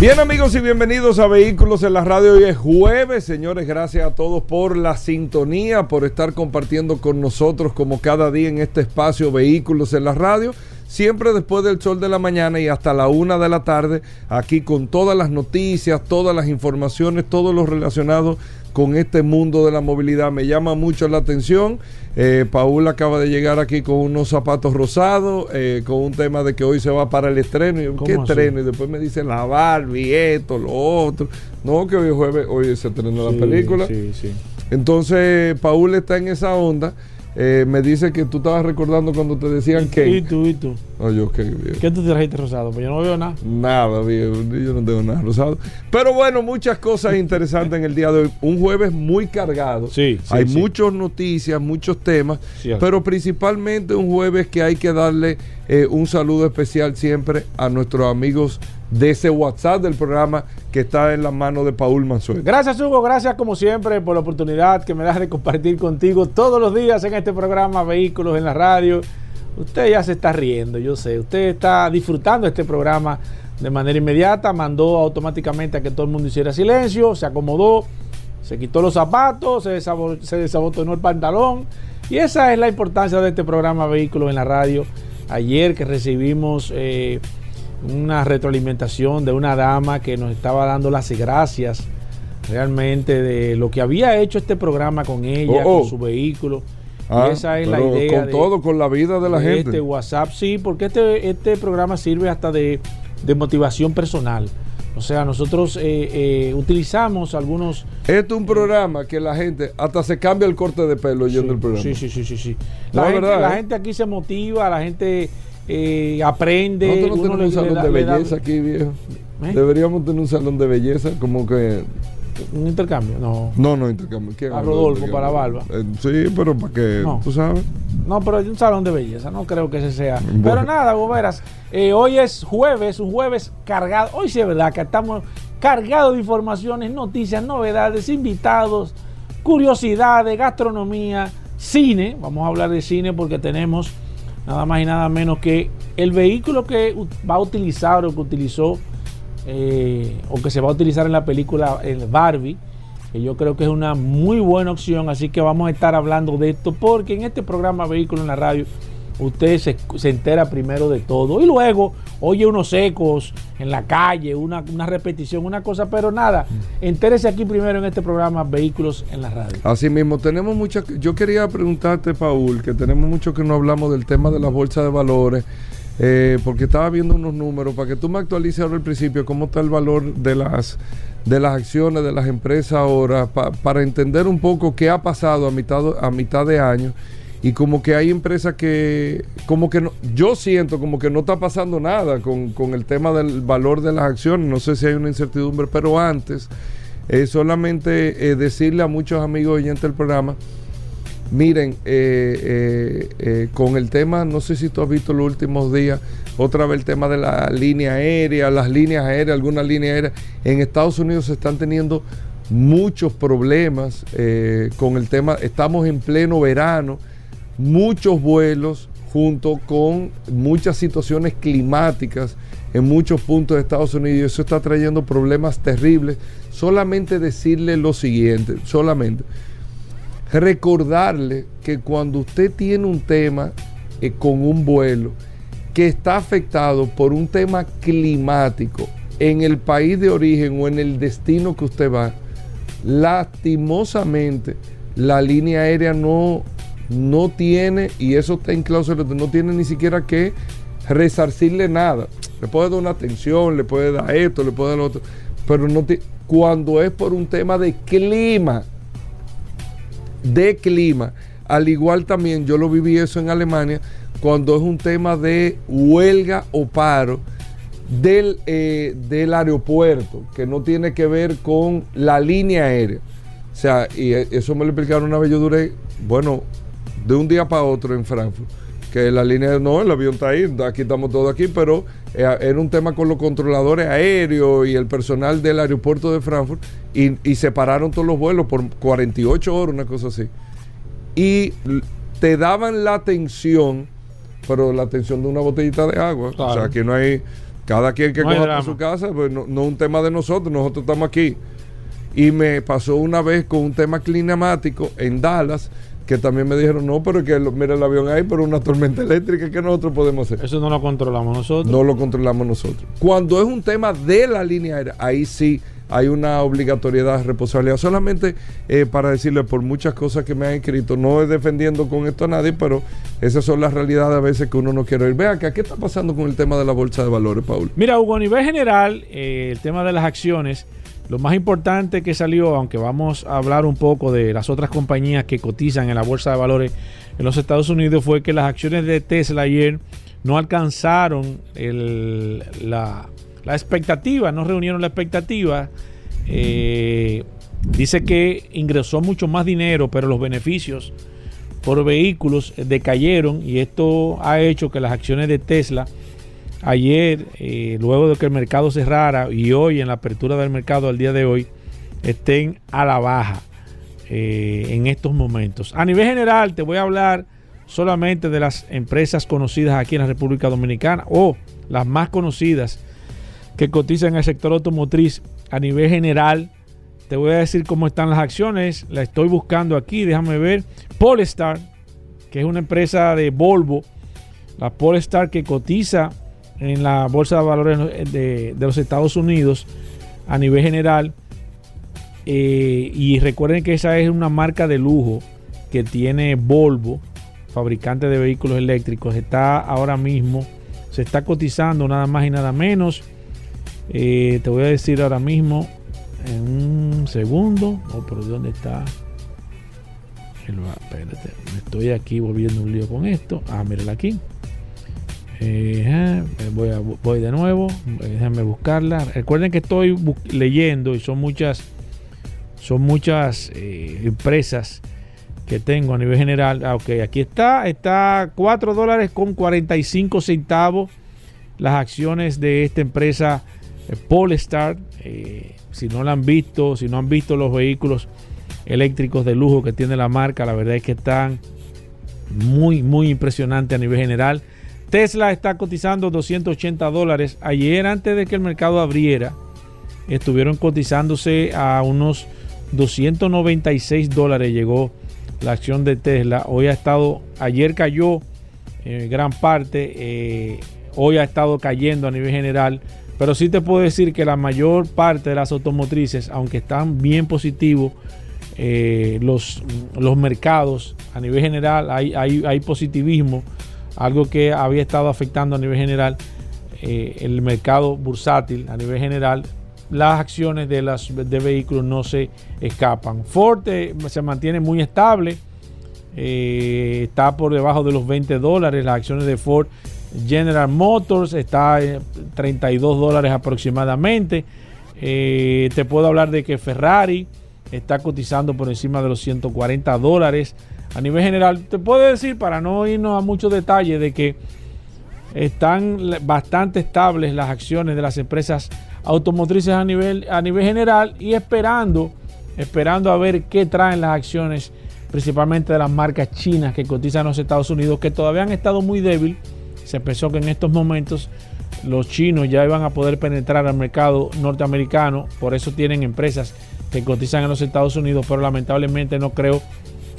Bien amigos y bienvenidos a Vehículos en la Radio. Hoy es jueves, señores, gracias a todos por la sintonía, por estar compartiendo con nosotros como cada día en este espacio Vehículos en la Radio. Siempre después del sol de la mañana y hasta la una de la tarde, aquí con todas las noticias, todas las informaciones, todo lo relacionado con este mundo de la movilidad. Me llama mucho la atención. Eh, Paul acaba de llegar aquí con unos zapatos rosados, eh, con un tema de que hoy se va para el estreno. Y yo, ¿Qué estreno? Y después me dice la Barbie, esto, lo otro. No, que hoy jueves, hoy se estrenó la película. Sí, sí. Entonces, Paul está en esa onda. Eh, me dice que tú estabas recordando cuando te decían que. ¿Y tú, y tú? Oh, yo, qué bien. ¿Qué tú trajiste rosado? Pues yo no veo nada. Nada, viejo. Yo no tengo nada rosado. Pero bueno, muchas cosas interesantes en el día de hoy. Un jueves muy cargado. Sí, sí, Hay sí. muchas noticias, muchos temas. Cierto. Pero principalmente un jueves que hay que darle eh, un saludo especial siempre a nuestros amigos de ese WhatsApp del programa que está en la mano de Paul Manzuel. Gracias, Hugo. Gracias, como siempre, por la oportunidad que me das de compartir contigo todos los días en este programa Vehículos en la Radio. Usted ya se está riendo, yo sé. Usted está disfrutando este programa de manera inmediata. Mandó automáticamente a que todo el mundo hiciera silencio. Se acomodó, se quitó los zapatos, se, se desabotonó el pantalón. Y esa es la importancia de este programa Vehículos en la Radio. Ayer que recibimos eh, una retroalimentación de una dama que nos estaba dando las gracias realmente de lo que había hecho este programa con ella, Oh, oh. con su vehículo. Ah, y esa es la idea. Con de- todo, con la vida de la de gente. Este WhatsApp, sí, porque este, este programa sirve hasta de, de motivación personal. O sea, nosotros eh, eh, utilizamos algunos... Esto es un programa que la gente hasta se cambia el corte de pelo oyendo el programa. Sí, sí, sí, sí. sí. La, gente, verdad, la ¿eh? gente aquí se motiva, la gente aprende. Nosotros no uno tenemos un salón le de le belleza aquí, viejo. Deberíamos tener un salón de belleza, como que. Un intercambio, no. No, no, intercambio. ¿Quién A Rodolfo intercambio? para barba. Eh, sí, pero para que. No. Tú sabes. No, pero hay un salón de belleza, no creo que ese sea. Bueno. Pero nada, Goberas, eh, hoy es jueves, un jueves cargado. Hoy sí es verdad que estamos cargados de informaciones, noticias, novedades, invitados, curiosidades, gastronomía, cine. Vamos a hablar de cine porque tenemos nada más y nada menos que el vehículo que va a utilizar o que utilizó eh, o que se va a utilizar en la película el Barbie, que yo creo que es una muy buena opción, así que vamos a estar hablando de esto, porque en este programa Vehículo en la Radio usted se, se entera primero de todo y luego oye unos ecos en la calle, una, una repetición, una cosa, pero nada, entérese aquí primero en este programa Vehículos en la Radio. Así mismo, tenemos muchas. Yo quería preguntarte, Paul, que tenemos mucho que no hablamos del tema de las bolsas de valores. Eh, porque estaba viendo unos números para que tú me actualices ahora al principio cómo está el valor de las de las acciones de las empresas ahora pa- para entender un poco qué ha pasado a mitad a mitad de año y como que hay empresas que como que no, yo siento como que no está pasando nada con, con el tema del valor de las acciones. No sé si hay una incertidumbre pero antes eh, solamente eh, decirle a muchos amigos oyentes del programa Miren, eh, eh, eh, con el tema, no sé si tú has visto los últimos días, otra vez el tema de la línea aérea, las líneas aéreas, algunas líneas aéreas, en Estados Unidos se están teniendo muchos problemas con el tema, estamos en pleno verano, muchos vuelos junto con muchas situaciones climáticas en muchos puntos de Estados Unidos eso está trayendo problemas terribles. Solamente decirle lo siguiente, solamente recordarle que cuando usted tiene un tema eh, con un vuelo que está afectado por un tema climático en el país de origen o en el destino que usted va, lastimosamente la línea aérea no, no tiene, y eso está en cláusula, no tiene ni siquiera que resarcirle nada. Le puede dar una atención, le puede dar esto, le puede dar lo otro, pero no ti- cuando es por un tema de clima, de clima. Al igual también yo lo viví eso en Alemania cuando es un tema de huelga o paro del, eh, del aeropuerto, que no tiene que ver con la línea aérea, sea, y e- eso me lo explicaron una vez. Yo duré, bueno, de un día para otro en Frankfurt. Que la línea, no, el avión está ahí, aquí estamos todos aquí, pero eh, era un tema con los controladores aéreos y el personal del aeropuerto de Frankfurt y, y separaron todos los vuelos por 48 horas, una cosa así. Y te daban la atención, pero la atención de una botellita de agua. O sea, aquí no hay, cada quien que No coja para su casa, pues no, no es un tema de nosotros, nosotros estamos aquí. Y me pasó una vez con un tema climático en Dallas, que también me dijeron, no, pero que mira el avión ahí, pero una tormenta eléctrica que nosotros podemos hacer. Eso no lo controlamos nosotros. No lo controlamos nosotros. Cuando es un tema de la línea aérea, ahí sí hay una obligatoriedad, responsabilidad. Solamente eh, para decirle por muchas cosas que me han escrito, no es defendiendo con esto a nadie, pero esas son las realidades a veces que uno no quiere oír. Vea acá, ¿qué está pasando con el tema de la bolsa de valores, Paul? Mira, Hugo, a nivel general, eh, el tema de las acciones, lo más importante que salió, aunque vamos a hablar un poco de las otras compañías que cotizan en la bolsa de valores en los Estados Unidos, fue que las acciones de Tesla ayer no alcanzaron la, expectativa, no reunieron la expectativa. Eh, dice que ingresó mucho más dinero, pero los beneficios por vehículos eh, decayeron y esto ha hecho que las acciones de Tesla ayer, eh, luego de que el mercado cerrara y hoy en la apertura del mercado al día de hoy, estén a la baja eh, en estos momentos. A nivel general, te voy a hablar solamente de las empresas conocidas aquí en la República Dominicana o las más conocidas que cotizan en el sector automotriz a nivel general. Te voy a decir cómo están las acciones. La estoy buscando aquí. Déjame ver. Polestar, que es una empresa de Volvo. La Polestar que cotiza en la Bolsa de Valores de, de los Estados Unidos a nivel general. Eh, y recuerden que esa es una marca de lujo que tiene Volvo, fabricante de vehículos eléctricos. Está ahora mismo, se está cotizando nada más y nada menos. Eh, te voy a decir ahora mismo en un segundo. Oh, pero ¿dónde está? Espérate, me estoy aquí volviendo un lío con esto. Ah, mírala aquí. Eh, eh, voy, de nuevo. eh, Déjenme buscarla. Recuerden que estoy leyendo y son muchas, son muchas empresas que tengo a nivel general. Ah, ok, aquí está. Está 4 dólares con 45 centavos las acciones de esta empresa eh, Polestar. Si no la han visto, si no han visto los vehículos eléctricos de lujo que tiene la marca, la verdad es que están muy, muy impresionantes a nivel general. Tesla está cotizando 280 dólares. Ayer, antes de que el mercado abriera, estuvieron cotizándose a unos 296 dólares. Llegó la acción de Tesla. Hoy ha estado, ayer cayó eh, gran parte, eh, hoy ha estado cayendo a nivel general. Pero sí te puedo decir que la mayor parte de las automotrices, aunque están bien positivos, eh, los, los mercados a nivel general, hay, hay, hay positivismo, algo que había estado afectando a nivel general eh, el mercado bursátil a nivel general. Las acciones de, las, de vehículos no se escapan. Ford eh, se mantiene muy estable, eh, está por debajo de los 20 dólares. Las acciones de Ford General Motors está en 32 dólares aproximadamente. Te puedo hablar de que Ferrari está cotizando por encima de los 140 dólares. A nivel general, te puedo decir, para no irnos a muchos detalles, de que están bastante estables las acciones de las empresas automotrices a nivel, a nivel general y esperando, esperando a ver qué traen las acciones, principalmente de las marcas chinas que cotizan en los Estados Unidos, que todavía han estado muy débil. Se pensó que en estos momentos los chinos ya iban a poder penetrar al mercado norteamericano, por eso tienen empresas que cotizan en los Estados Unidos, pero lamentablemente no creo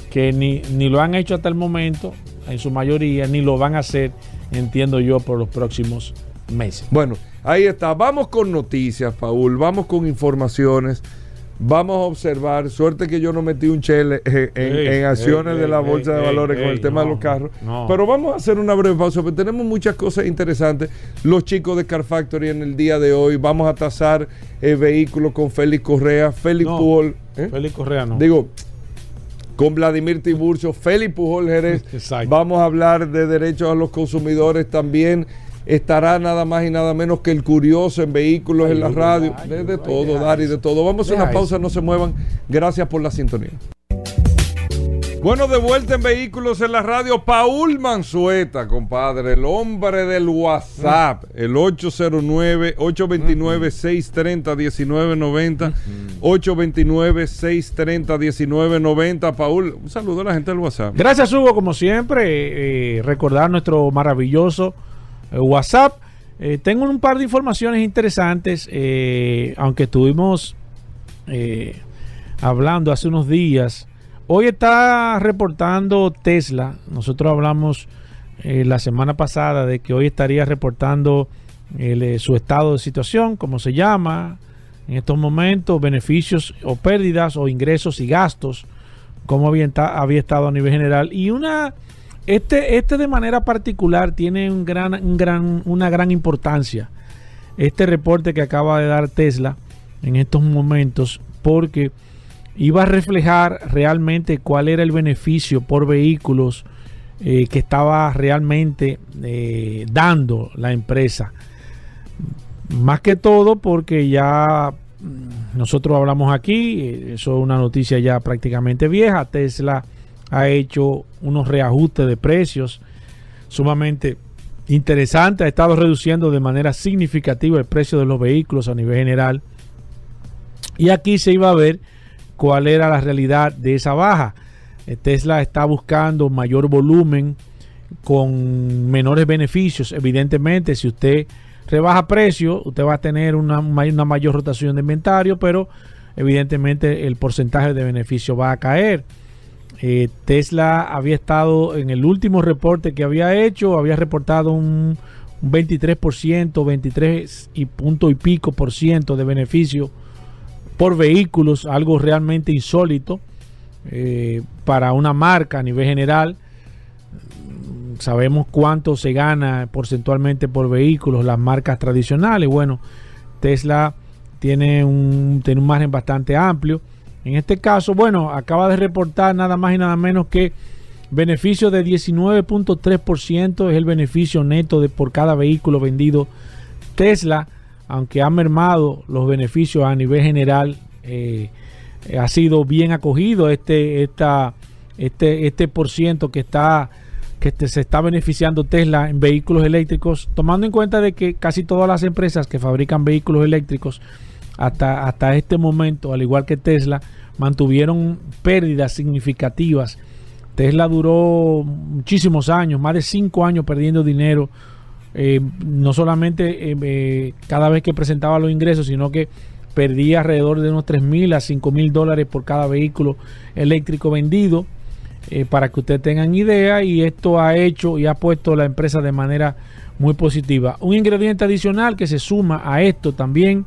que ni, ni lo han hecho hasta el momento, en su mayoría, ni lo van a hacer, entiendo yo, por los próximos meses. Bueno, ahí está. Vamos con noticias, Paul. Vamos con informaciones. Vamos a observar. Suerte que yo no metí un chele eh, en, Ey, en acciones ey, de la ey, bolsa de valores con el tema de los carros. no. Pero vamos a hacer una breve pausa, porque tenemos muchas cosas interesantes. Los chicos de Car Factory en el día de hoy. Vamos a tasar el vehículo con Félix Correa, Félix No, Pujol. ¿eh? Félix Correa no. Digo, con Vladimir Tiburcio, Félix Pujol Jerez. Exacto. Vamos a hablar de derechos a los consumidores también. estará nada más y nada menos que el curioso en vehículos en la radio. De, de todo, Dari, de todo. Vamos a hacer una pausa, no se muevan. Gracias por la sintonía. Bueno, de vuelta en Vehículos en la Radio, Paul Manzueta, compadre, el hombre del WhatsApp, el 809-829-630-1990, 829-630-1990. Paul, un saludo a la gente del WhatsApp. Gracias, Hugo, como siempre, eh, recordar nuestro maravilloso eh, WhatsApp. Eh, tengo un par de informaciones interesantes, eh, aunque estuvimos eh, hablando hace unos días. Hoy está reportando Tesla. Nosotros hablamos eh, la semana pasada de que hoy estaría reportando el, eh, su estado de situación, como se llama en estos momentos, beneficios o pérdidas o ingresos y gastos, como había, había estado a nivel general. Y una este, este de manera particular tiene un gran, un gran, una gran importancia. Este reporte que acaba de dar Tesla en estos momentos, porque iba a reflejar realmente cuál era el beneficio por vehículos eh, que estaba realmente eh, dando la empresa. Más que todo porque ya mm, nosotros hablamos aquí, eh, eso es una noticia ya prácticamente vieja, Tesla ha hecho unos reajustes de precios sumamente interesantes, ha estado reduciendo de manera significativa el precio de los vehículos a nivel general. Y aquí se iba a ver cuál era la realidad de esa baja. Tesla está buscando mayor volumen con menores beneficios. Evidentemente, si usted rebaja precio, usted va a tener una, may- una mayor rotación de inventario, pero evidentemente el porcentaje de beneficio va a caer. Eh, Tesla había estado en el último reporte que había hecho, había reportado un, un 23%, 23 y punto y pico por ciento de beneficio por vehículos, algo realmente insólito eh, para una marca a nivel general. Sabemos cuánto se gana porcentualmente por vehículos las marcas tradicionales. Bueno, Tesla tiene un, tiene un margen bastante amplio. En este caso, bueno, acaba de reportar nada más y nada menos que beneficio de 19.3% es el beneficio neto de por cada vehículo vendido. Tesla, aunque ha mermado los beneficios a nivel general, eh, ha sido bien acogido este, esta, este, este por ciento que está que este- se está beneficiando Tesla en vehículos eléctricos, tomando en cuenta de que casi todas las empresas que fabrican vehículos eléctricos hasta, hasta este momento, al igual que Tesla, mantuvieron pérdidas significativas. Tesla duró muchísimos años, más de cinco años perdiendo dinero, eh, no solamente eh, eh, cada vez que presentaba los ingresos, sino que perdía alrededor de unos 3 mil a 5 mil dólares por cada vehículo eléctrico vendido, para que ustedes tengan idea, y esto ha hecho y ha puesto la empresa de manera muy positiva. Un ingrediente adicional que se suma a esto también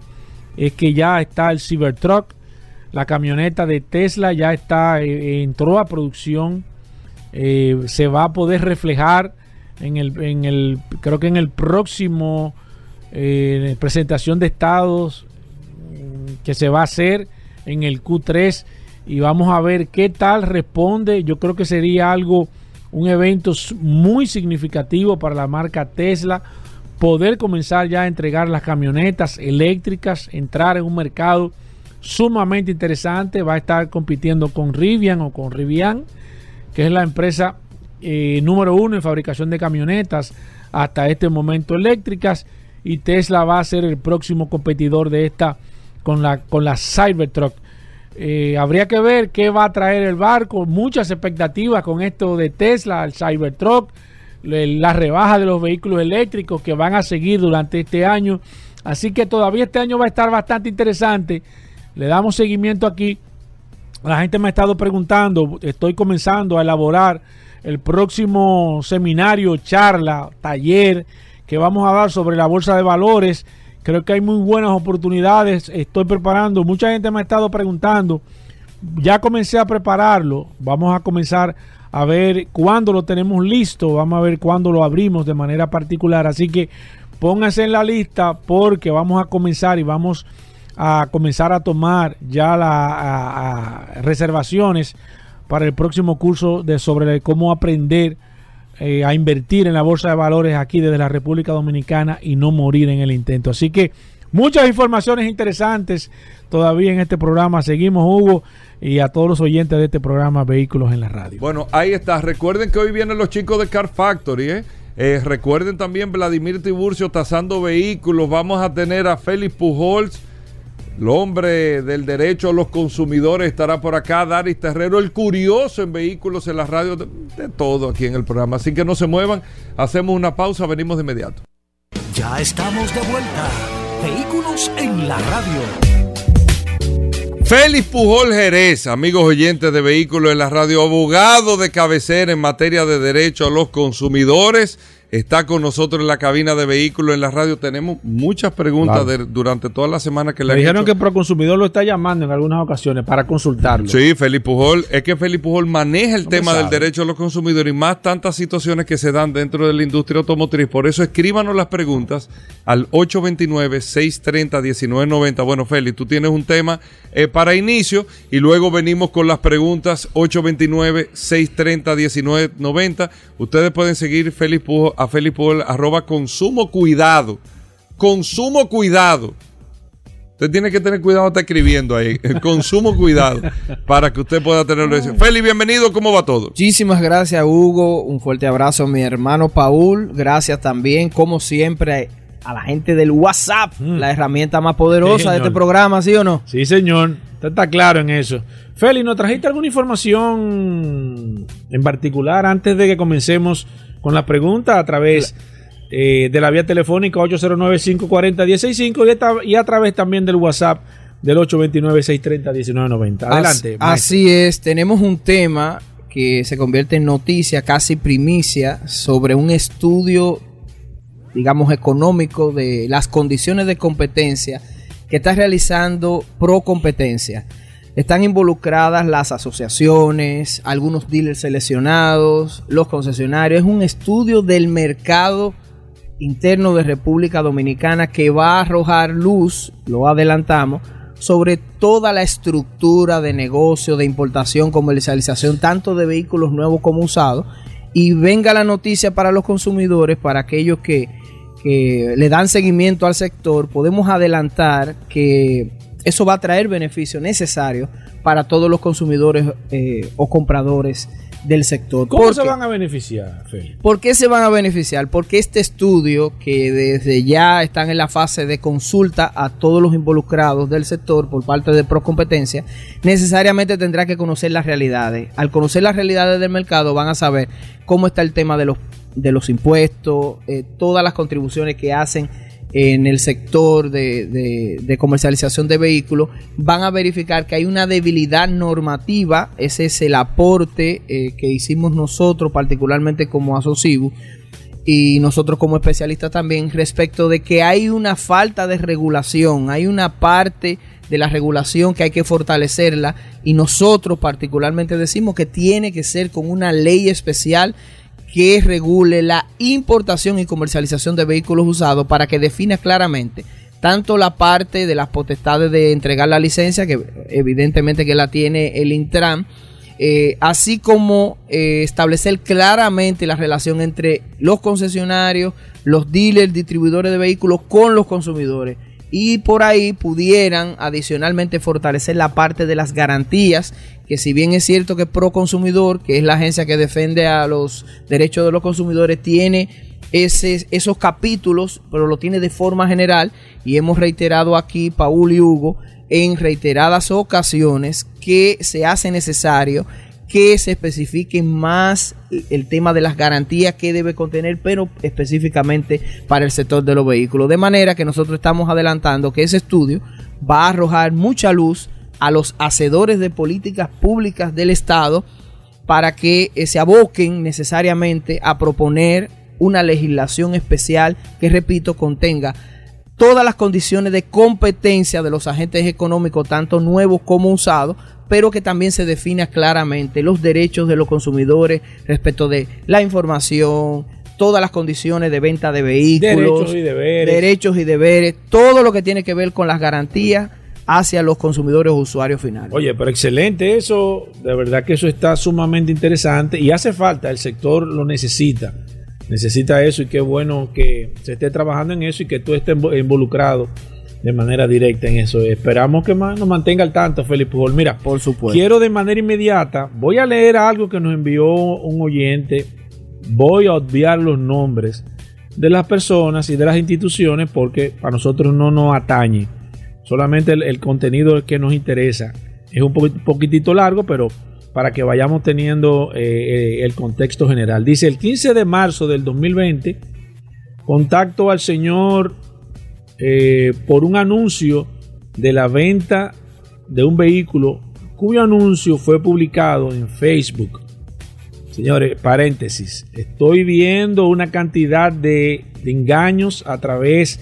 es que ya está el Cybertruck, la camioneta de Tesla ya está, entró a producción, se va a poder reflejar en el, en el creo que en el próximo eh, presentación de estados mm, que se va a hacer en el Q3 y vamos a ver qué tal responde. Yo creo que sería algo, un evento muy significativo para la marca Tesla, poder comenzar ya a entregar las camionetas eléctricas, entrar en un mercado sumamente interesante. Va a estar compitiendo con Rivian o con Rivian, que es la empresa eh, número uno en fabricación de camionetas hasta este momento eléctricas. Y Tesla va a ser el próximo competidor de esta con la, con la Cybertruck. Eh, habría que ver qué va a traer el barco. Muchas expectativas con esto de Tesla, el Cybertruck, la rebaja de los vehículos eléctricos que van a seguir durante este año. Así que todavía este año va a estar bastante interesante. Le damos seguimiento aquí. La gente me ha estado preguntando. Estoy comenzando a elaborar el próximo seminario, charla, taller que vamos a dar sobre la bolsa de valores. Creo que hay muy buenas oportunidades. Estoy preparando. Mucha gente me ha estado preguntando. Ya comencé a prepararlo. Vamos a comenzar a ver cuándo lo tenemos listo. Vamos a ver cuándo lo abrimos de manera particular. Así que pónganse en la lista porque vamos a comenzar y vamos a comenzar a tomar ya las reservaciones para el próximo curso de sobre cómo aprender eh, a invertir en la bolsa de valores aquí desde la República Dominicana y no morir en el intento. Así que muchas informaciones interesantes todavía en este programa. Seguimos, Hugo, y a todos los oyentes de este programa Vehículos en la Radio. Bueno, ahí está. Recuerden que hoy vienen los chicos de Car Factory, ¿eh? Eh, recuerden también Vladimir Tiburcio tasando vehículos. Vamos a tener a Félix Pujols, el hombre del derecho a los consumidores, estará por acá. Daris Terrero, el curioso en vehículos en la radio, de, de todo aquí en el programa. Así que no se muevan, hacemos una pausa, venimos de inmediato. Ya estamos de vuelta. Vehículos en la radio. Félix Pujol Jerez, amigos oyentes de Vehículos en la Radio, abogado de cabecera en materia de derecho a los consumidores, está con nosotros en la cabina de Vehículos en la Radio. Tenemos muchas preguntas de- durante toda la semana que le Me han dijeron hecho. que Proconsumidor lo está llamando en algunas ocasiones para consultarlo. Sí, Félix Pujol. Es que Félix Pujol maneja el No tema del derecho a los consumidores y más tantas situaciones que se dan dentro de la industria automotriz. Por eso escríbanos las preguntas al 829-630-1990. Bueno, Félix, tú tienes un tema eh, para inicio y luego venimos con las preguntas 829-630-1990. Ustedes pueden seguir Félix Pujol, a Pujol, arroba consumo cuidado. Consumo cuidado. Usted tiene que tener cuidado, está escribiendo ahí. Consumo cuidado para que usted pueda tenerlo. Félix, bienvenido. ¿Cómo va todo? Muchísimas gracias, Hugo. Un fuerte abrazo a mi hermano Paul. Gracias también, como siempre, a la gente del WhatsApp, la herramienta más poderosa Sí, de este programa, ¿sí o no? Sí, señor. Usted está claro en eso. Félix, ¿nos trajiste alguna información en particular antes de que comencemos con la pregunta a través eh, de la vía telefónica 809-540-165 y, esta- y a través también del WhatsApp del 829-630-1990? Adelante. As- maestro. Así es, tenemos un tema que se convierte en noticia, casi primicia, sobre un estudio, digamos, económico de las condiciones de competencia que está realizando Pro Competencia. Están involucradas las asociaciones, algunos dealers seleccionados, los concesionarios. Es un estudio del mercado interno de República Dominicana que va a arrojar luz, lo adelantamos, sobre toda la estructura de negocio, de importación, comercialización, tanto de vehículos nuevos como usados. Y venga la noticia para los consumidores, para aquellos que, que le dan seguimiento al sector, podemos adelantar que eso va a traer beneficios necesarios para todos los consumidores eh, o compradores del sector. ¿Cómo Porque- se van a beneficiar, Félix? ¿Por qué se van a beneficiar? Porque este estudio, que desde ya están en la fase de consulta a todos los involucrados del sector por parte de Procompetencia, necesariamente tendrá que conocer las realidades. Al conocer las realidades del mercado van a saber cómo está el tema de los, de los impuestos, eh, todas las contribuciones que hacen en el sector de, comercialización de vehículos, van a verificar que hay una debilidad normativa, ese es el aporte eh, que hicimos nosotros, particularmente como Asocibu, y nosotros como especialistas también, respecto de que hay una falta de regulación, hay una parte de la regulación que hay que fortalecerla, y nosotros particularmente decimos que tiene que ser con una ley especial que regule la importación y comercialización de vehículos usados para que defina claramente tanto la parte de las potestades de entregar la licencia, que evidentemente que la tiene el Intran, eh, así como eh, establecer claramente la relación entre los concesionarios, los dealers, distribuidores de vehículos con los consumidores. Y por ahí pudieran adicionalmente fortalecer la parte de las garantías, que si bien es cierto que Proconsumidor, que es la agencia que defiende a los derechos de los consumidores, tiene esos capítulos, pero lo tiene de forma general. Y hemos reiterado aquí, Paul y Hugo, en reiteradas ocasiones que se hace necesario que se especifique más el tema de las garantías que debe contener, pero específicamente para el sector de los vehículos. De manera que nosotros estamos adelantando que ese estudio va a arrojar mucha luz a los hacedores de políticas públicas del Estado para que eh, se aboquen necesariamente a proponer una legislación especial que, repito, contenga todas las condiciones de competencia de los agentes económicos, tanto nuevos como usados, pero que también se defina claramente los derechos de los consumidores respecto de la información, todas las condiciones de venta de vehículos, Derechos y deberes. derechos y deberes, todo lo que tiene que ver con las garantías hacia los consumidores o usuarios finales. Oye, pero excelente eso, de verdad que eso está sumamente interesante y hace falta, el sector lo necesita, necesita eso y qué bueno que se esté trabajando en eso y que tú estés involucrado de manera directa en eso. Esperamos que más nos mantenga al tanto, Felipe Pujol. Mira, por supuesto. Quiero de manera inmediata, voy a leer algo que nos envió un oyente, voy a obviar los nombres de las personas y de las instituciones porque a nosotros no nos atañe. Solamente el, contenido que nos interesa. Es un poquitito largo, pero para que vayamos teniendo eh, eh, el contexto general. Dice el 15 de marzo del 2020, contacto al señor eh, por un anuncio de la venta de un vehículo cuyo anuncio fue publicado en Facebook. Señores, paréntesis, estoy viendo una cantidad de, engaños a través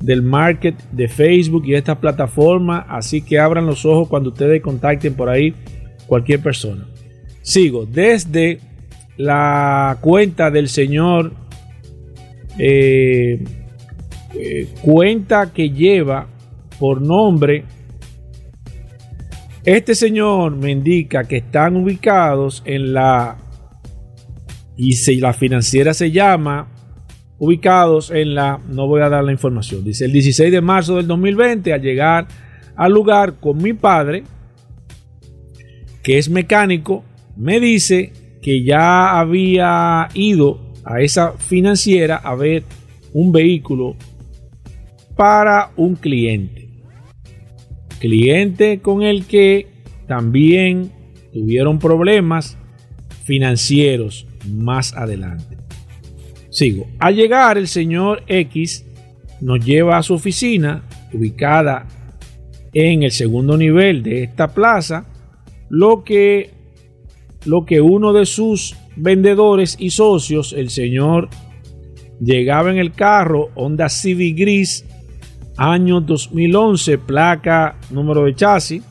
del market de Facebook y esta plataforma, así que abran los ojos cuando ustedes contacten por ahí cualquier persona. Sigo desde la cuenta del señor eh, cuenta que lleva por nombre, este señor me indica que están ubicados en la, y si la financiera se llama, ubicados en la, no voy a dar la información, dice el 16 de marzo del 2020 al llegar al lugar con mi padre, que es mecánico, me dice que ya había ido a esa financiera a ver un vehículo para un cliente. Cliente con el que también tuvieron problemas financieros más adelante. Sigo. Al llegar el señor X nos lleva a su oficina ubicada en el segundo nivel de esta plaza, lo que, lo que uno de sus vendedores y socios, el señor, llegaba en el carro Honda Civic gris año 2011, placa, número de chasis.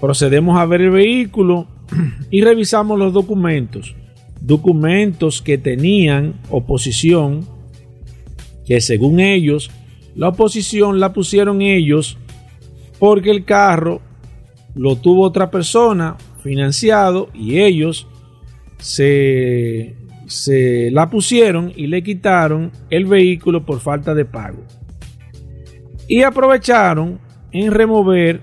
Procedemos a ver el vehículo y revisamos los documentos. Documentos que tenían oposición, que según ellos, la oposición la pusieron ellos porque el carro lo tuvo otra persona financiado y ellos se, se la pusieron y le quitaron el vehículo por falta de pago y aprovecharon en remover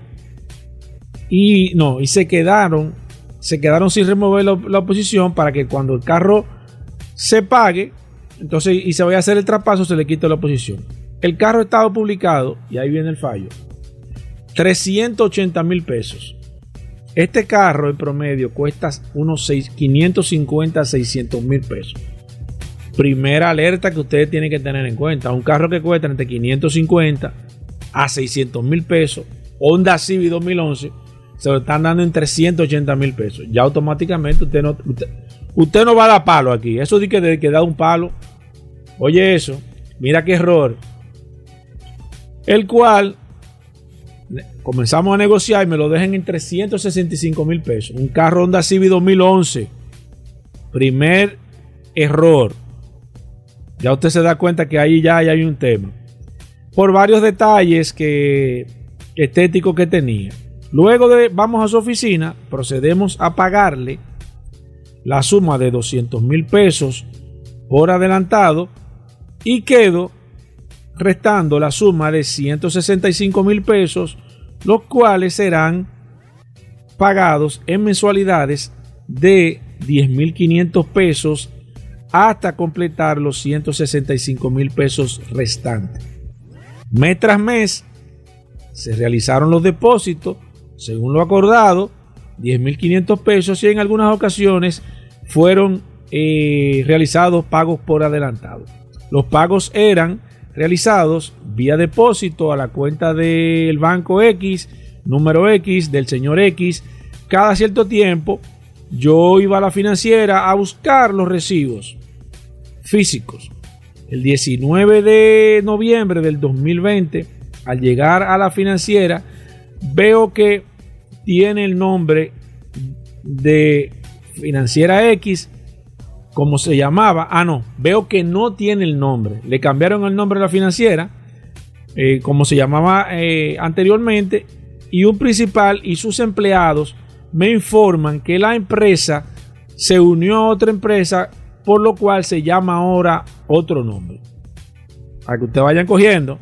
y no, y se quedaron, se quedaron sin remover la, oposición para que cuando el carro se pague, entonces y se vaya a hacer el traspaso, se le quita la oposición. El carro estaba publicado, y ahí viene el fallo, 380 mil pesos. Este carro en promedio cuesta unos 6, 550 a 600 mil pesos. Primera alerta que ustedes tienen que tener en cuenta. Un carro que cuesta entre 550 a 600 mil pesos, Honda Civic 2011, se lo están dando en 380 mil pesos. Ya automáticamente usted no, usted, no va a dar palo aquí. Eso de que, de que da un palo. Oye eso, mira qué error. El cual comenzamos a negociar y me lo dejen en 365 mil pesos. Un carro Honda Civic 2011. Primer error. Ya usted se da cuenta que ahí ya hay un tema por varios detalles que, estéticos que tenía. Luego de vamos a su oficina, procedemos a pagarle la suma de 200 mil pesos por adelantado y quedo restando la suma de 165 mil pesos, los cuales serán pagados en mensualidades de 10 mil 500 pesos hasta completar los 165 mil pesos restantes. Mes tras mes se realizaron los depósitos según lo acordado, 10.500 pesos y en algunas ocasiones fueron eh, realizados pagos por adelantado. Los pagos eran realizados vía depósito a la cuenta del banco X, número X, del señor X. Cada cierto tiempo yo iba a la financiera a buscar los recibos físicos el 19 de noviembre del 2020, al llegar a la financiera, veo que tiene el nombre de financiera X, como se llamaba. Ah, no, veo que no tiene el nombre. Le cambiaron el nombre a la financiera, eh, como se llamaba eh, anteriormente, y un principal y sus empleados me informan que la empresa se unió a otra empresa, por lo cual se llama ahora otro nombre. Para que ustedes vayan cogiendo.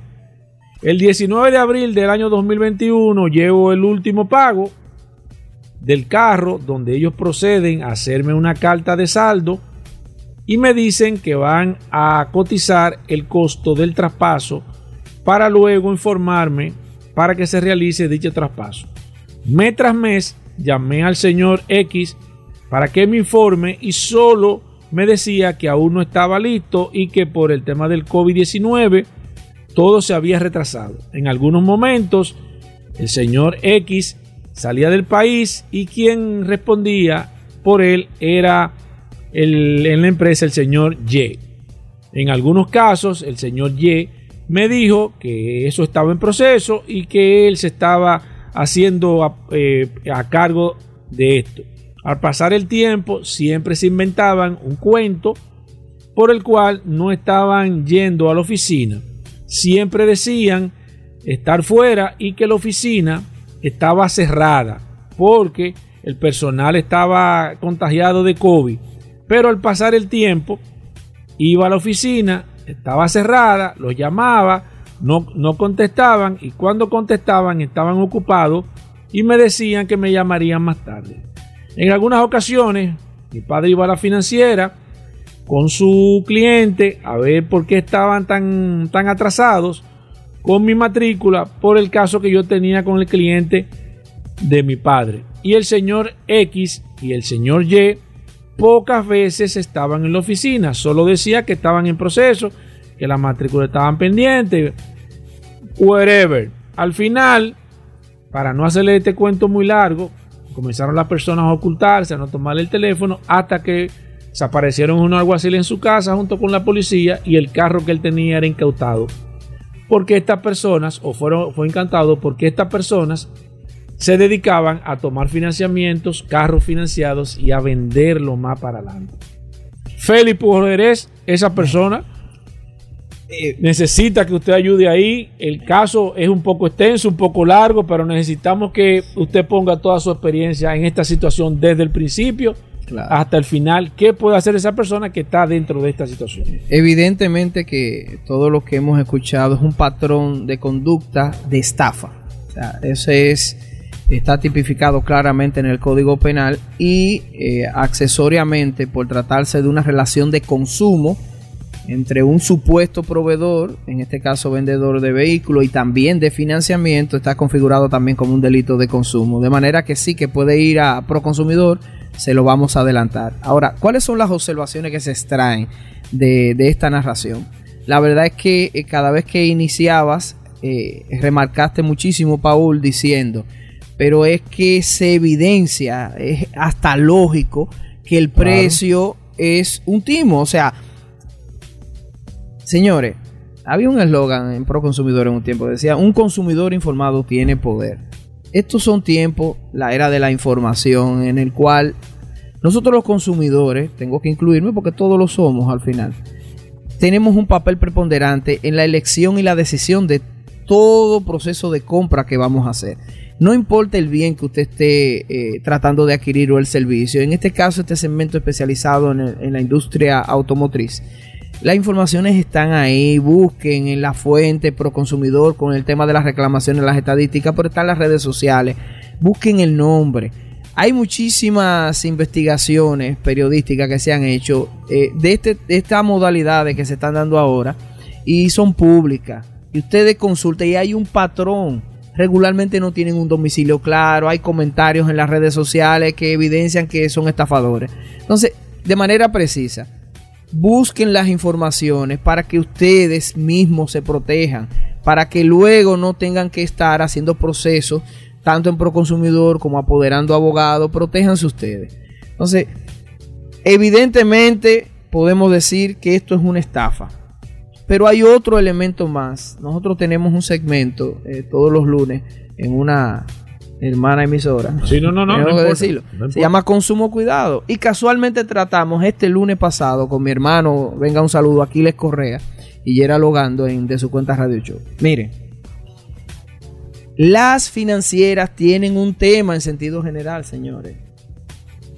El 19 de abril del año 2021 llevo el último pago del carro donde ellos proceden a hacerme una carta de saldo y me dicen que van a cotizar el costo del traspaso para luego informarme para que se realice dicho traspaso. Mes tras mes llamé al señor X para que me informe y solo me decía que aún no estaba listo y que por el tema del COVID-19 todo se había retrasado. En algunos momentos el señor X salía del país y quien respondía por él era el, en la empresa el señor Y. En algunos casos el señor Y me dijo que eso estaba en proceso y que él se estaba haciendo a, eh, a cargo de esto. Al pasar el tiempo siempre se inventaban un cuento por el cual no estaban yendo a la oficina. Siempre decían estar fuera y que la oficina estaba cerrada porque el personal estaba contagiado de COVID. Pero al pasar el tiempo, iba a la oficina, estaba cerrada, los llamaba, no, no contestaban y cuando contestaban estaban ocupados y me decían que me llamarían más tarde. En algunas ocasiones, mi padre iba a la financiera con su cliente a ver por qué estaban tan, tan atrasados con mi matrícula por el caso que yo tenía con el cliente de mi padre. Y el señor X y el señor Y pocas veces estaban en la oficina, solo decía que estaban en proceso, que la matrícula estaban pendientes, whatever. Al final, para no hacerle este cuento muy largo, comenzaron las personas a ocultarse, a no tomar el teléfono, hasta que desaparecieron unos alguaciles en su casa junto con la policía y el carro que él tenía era incautado. Porque estas personas, o fueron, fue encantado porque estas personas se dedicaban a tomar financiamientos, carros financiados y a venderlo más para adelante. Felipe Jorge esa persona. Eh, necesita que usted ayude ahí. El caso es un poco extenso, un poco largo, pero necesitamos que usted ponga toda su experiencia en esta situación desde el principio hasta el final. ¿Qué puede hacer esa persona que está dentro de esta situación? Evidentemente que todo lo que hemos escuchado es un patrón de conducta de estafa. O sea, ese es está tipificado claramente en el Código Penal y eh, accesoriamente por tratarse de una relación de consumo entre un supuesto proveedor, en este caso vendedor de vehículos y también de financiamiento, está configurado también como un delito de consumo. De manera que sí que puede ir a Proconsumidor, se lo vamos a adelantar. Ahora, ¿cuáles son las observaciones que se extraen de, esta narración? La verdad es que eh, cada vez que iniciabas, eh, remarcaste muchísimo, Paul, diciendo, pero es que se evidencia, es hasta lógico que el precio es un timo. O sea, señores, había un eslogan en Pro Consumidor en un tiempo, decía, un consumidor informado tiene poder. Estos son tiempos, la era de la información, en el cual nosotros los consumidores, tengo que incluirme porque todos lo somos al final, tenemos un papel preponderante en la elección y la decisión de todo proceso de compra que vamos a hacer. No importa el bien que usted esté eh, tratando de adquirir o el servicio, en este caso este segmento especializado en, la industria automotriz, las informaciones están ahí, busquen en la fuente pro consumidor con el tema de las reclamaciones, las estadísticas, pero están las redes sociales, busquen el nombre. Hay muchísimas investigaciones periodísticas que se han hecho eh, de, este, de estas modalidades que se están dando ahora y son públicas. Y ustedes consulten y hay un patrón regularmente no tienen un domicilio claro, hay comentarios en las redes sociales que evidencian que son estafadores. Entonces, de manera precisa, busquen las informaciones para que ustedes mismos se protejan, para que luego no tengan que estar haciendo procesos tanto en Proconsumidor como apoderando abogados, protéjanse ustedes. Entonces, evidentemente podemos decir que esto es una estafa. Pero hay otro elemento más. Nosotros tenemos un segmento eh, todos los lunes en una hermana emisora. Sí, no, no, no. Tengo que decirlo. Se llama Consumo Cuidado. Y casualmente tratamos este lunes pasado con mi hermano, venga un saludo, Aquiles Correa, y era logando en, de su cuenta Radio Show. Miren, Las financieras tienen un tema en sentido general, señores.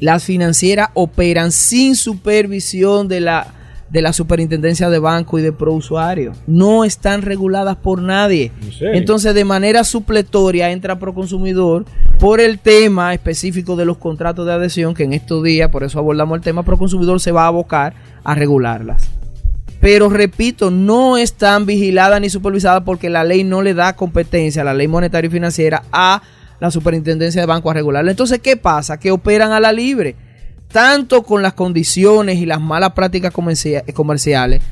Las financieras operan sin supervisión de la, de la superintendencia de banco y de prousuario. No están reguladas por nadie. Entonces, de manera supletoria entra Proconsumidor por el tema específico de los contratos de adhesión, que en estos días, por eso abordamos el tema, Proconsumidor se va a abocar a regularlas. Pero repito, no están vigiladas ni supervisadas porque la ley no le da competencia, la ley monetaria y financiera, a la superintendencia de banco a regularla. Entonces, ¿qué pasa? Que operan a la libre, tanto con las condiciones y las malas prácticas comercia- comerciales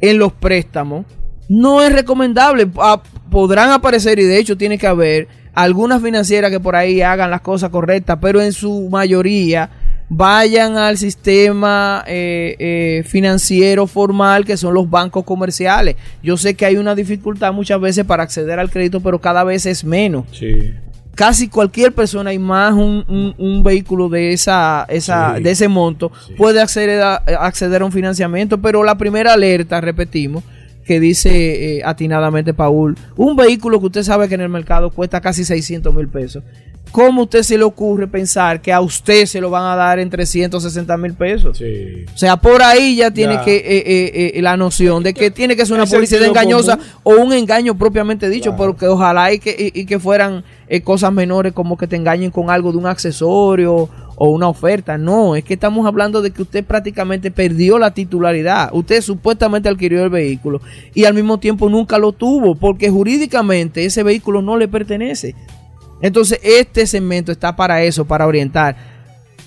en los préstamos. No es recomendable. Ah, podrán aparecer y de hecho tiene que haber algunas financieras que por ahí hagan las cosas correctas, pero en su mayoría vayan al sistema eh, eh, financiero formal que son los bancos comerciales. Yo sé que hay una dificultad muchas veces para acceder al crédito, pero cada vez es menos. Sí. Casi cualquier persona y más un, un- un vehículo de esa, esa Sí. de ese monto Sí. puede acceder a, acceder a un financiamiento, pero la primera alerta, repetimos, que dice eh, atinadamente Paul, un vehículo que usted sabe que en el mercado cuesta casi 600 mil pesos. ¿Cómo a usted se le ocurre pensar que a usted se lo van a dar en 360 mil pesos? Sí. O sea, por ahí ya tiene Ya. que eh, eh, eh, la noción de que tiene que ser una publicidad engañosa común. o un engaño propiamente dicho, Claro. pero que ojalá y que, y, y que fueran eh, cosas menores como que te engañen con algo de un accesorio o una oferta. No, es que estamos hablando de que usted prácticamente perdió la titularidad. Usted supuestamente adquirió el vehículo y al mismo tiempo nunca lo tuvo porque jurídicamente ese vehículo no le pertenece. Entonces, este segmento está para eso, para orientar.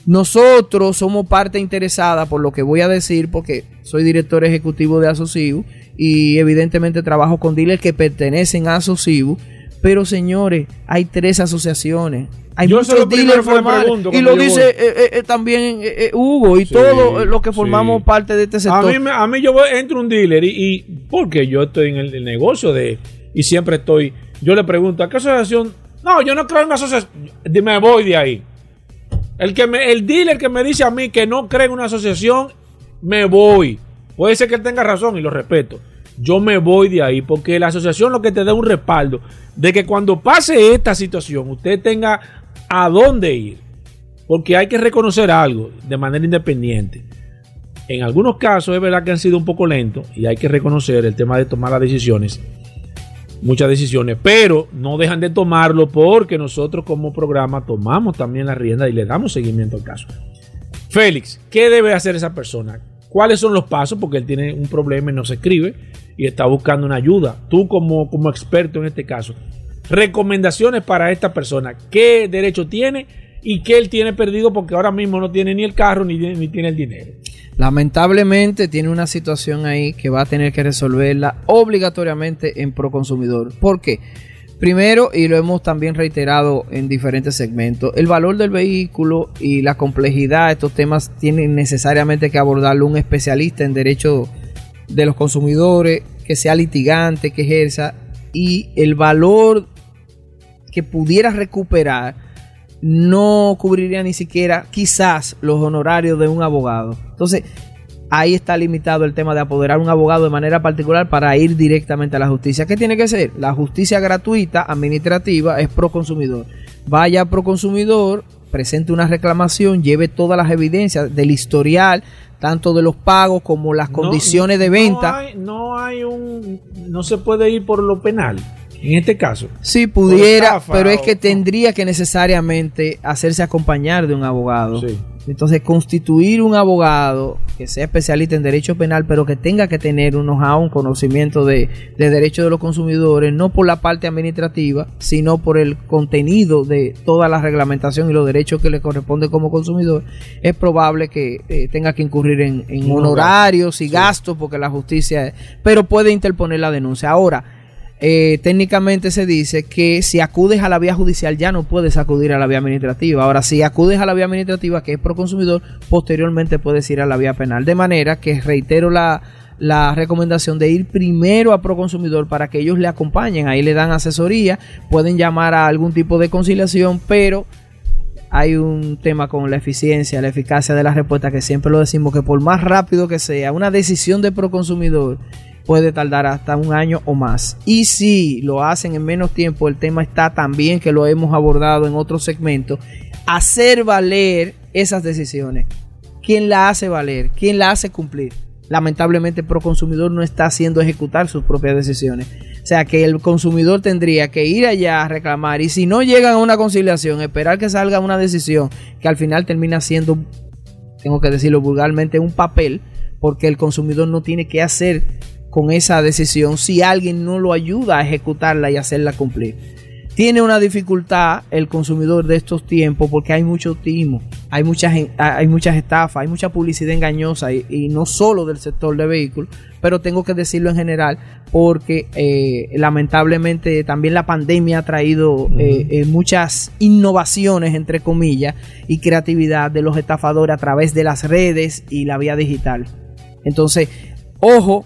Nosotros somos parte interesada por lo que voy a decir, porque soy director ejecutivo de Asociu y evidentemente trabajo con dealers que pertenecen a Asociu. Pero señores, hay tres asociaciones. Hay Yo muchos dealers formales. Y lo dice eh, eh, eh, también eh, Hugo y Sí, todos los que sí. formamos parte de este A sector. mí, a mí yo voy, entro un dealer y, y porque yo estoy en el, el negocio de y siempre estoy, yo le pregunto, ¿a qué asociación? No, yo no creo en una asociación, me voy de ahí. El, que me, el dealer que me dice a mí que no cree en una asociación, me voy. Puede ser que él tenga razón y lo respeto. Yo me voy de ahí porque la asociación lo que te da un respaldo de que cuando pase esta situación usted tenga a dónde ir. Porque hay que reconocer algo de manera independiente. En algunos casos es verdad que han sido un poco lentos y hay que reconocer el tema de tomar las decisiones, muchas decisiones, pero no dejan de tomarlo porque nosotros como programa tomamos también la rienda y le damos seguimiento al caso. Félix, ¿qué debe hacer esa persona? ¿Cuáles son los pasos? Porque él tiene un problema y no se escribe y está buscando una ayuda. Tú como, como experto en este caso, recomendaciones para esta persona. ¿Qué derecho tiene y qué él tiene perdido? Porque ahora mismo no tiene ni el carro ni, ni tiene el dinero. Lamentablemente tiene una situación ahí que va a tener que resolverla obligatoriamente en Proconsumidor. ¿Por qué? Primero, y lo hemos también reiterado en diferentes segmentos, el valor del vehículo y la complejidad de estos temas tienen necesariamente que abordarlo un especialista en derecho de los consumidores, que sea litigante, que ejerza, y el valor que pudiera recuperar no cubriría ni siquiera quizás los honorarios de un abogado. Entonces, ahí está limitado el tema de apoderar un abogado de manera particular para ir directamente a la justicia. ¿Qué tiene que ser? La justicia gratuita administrativa es pro consumidor. Vaya a pro consumidor, presente una reclamación, lleve todas las evidencias del historial, tanto de los pagos como las No- condiciones de no venta. hay- No hay, un. No se puede ir por lo penal. En este caso. Sí, pudiera, estafa pero es o- que tendría que necesariamente hacerse acompañar de un abogado. Sí. Entonces, constituir un abogado que sea especialista en derecho penal, pero que tenga que tener un know-how, un conocimiento de, de derecho de los consumidores, no por la parte administrativa, sino por el contenido de toda la reglamentación y los derechos que le corresponde como consumidor, es probable que eh, tenga que incurrir en, honorarios y gastos, porque la justicia, pero puede interponer la denuncia. Ahora, eh, técnicamente se dice que si acudes a la vía judicial ya no puedes acudir a la vía administrativa. Ahora, si acudes a la vía administrativa, que es pro consumidor, posteriormente puedes ir a la vía penal. De manera que reitero la, la recomendación de ir primero a pro consumidor para que ellos le acompañen. Ahí le dan asesoría, pueden llamar a algún tipo de conciliación, pero hay un tema con la eficiencia, la eficacia de la respuesta, que siempre lo decimos que por más rápido que sea, una decisión de proconsumidor puede tardar hasta un año o más. Y si lo hacen en menos tiempo, el tema está también que lo hemos abordado en otro segmento, hacer valer esas decisiones. ¿Quién la hace valer? ¿Quién la hace cumplir? Lamentablemente el proconsumidor no está haciendo ejecutar sus propias decisiones. O sea que el consumidor tendría que ir allá a reclamar y si no llegan a una conciliación, esperar que salga una decisión que al final termina siendo, tengo que decirlo vulgarmente, un papel, porque el consumidor no tiene que hacer con esa decisión si alguien no lo ayuda a ejecutarla y hacerla cumplir tiene una dificultad el consumidor de estos tiempos porque hay mucho timo, hay muchas, hay muchas estafas, hay mucha publicidad engañosa y, no solo del sector de vehículos, pero tengo que decirlo en general porque eh, lamentablemente también la pandemia ha traído eh, eh, muchas innovaciones, entre comillas, y creatividad de los estafadores a través de las redes y la vía digital. Entonces, ojo,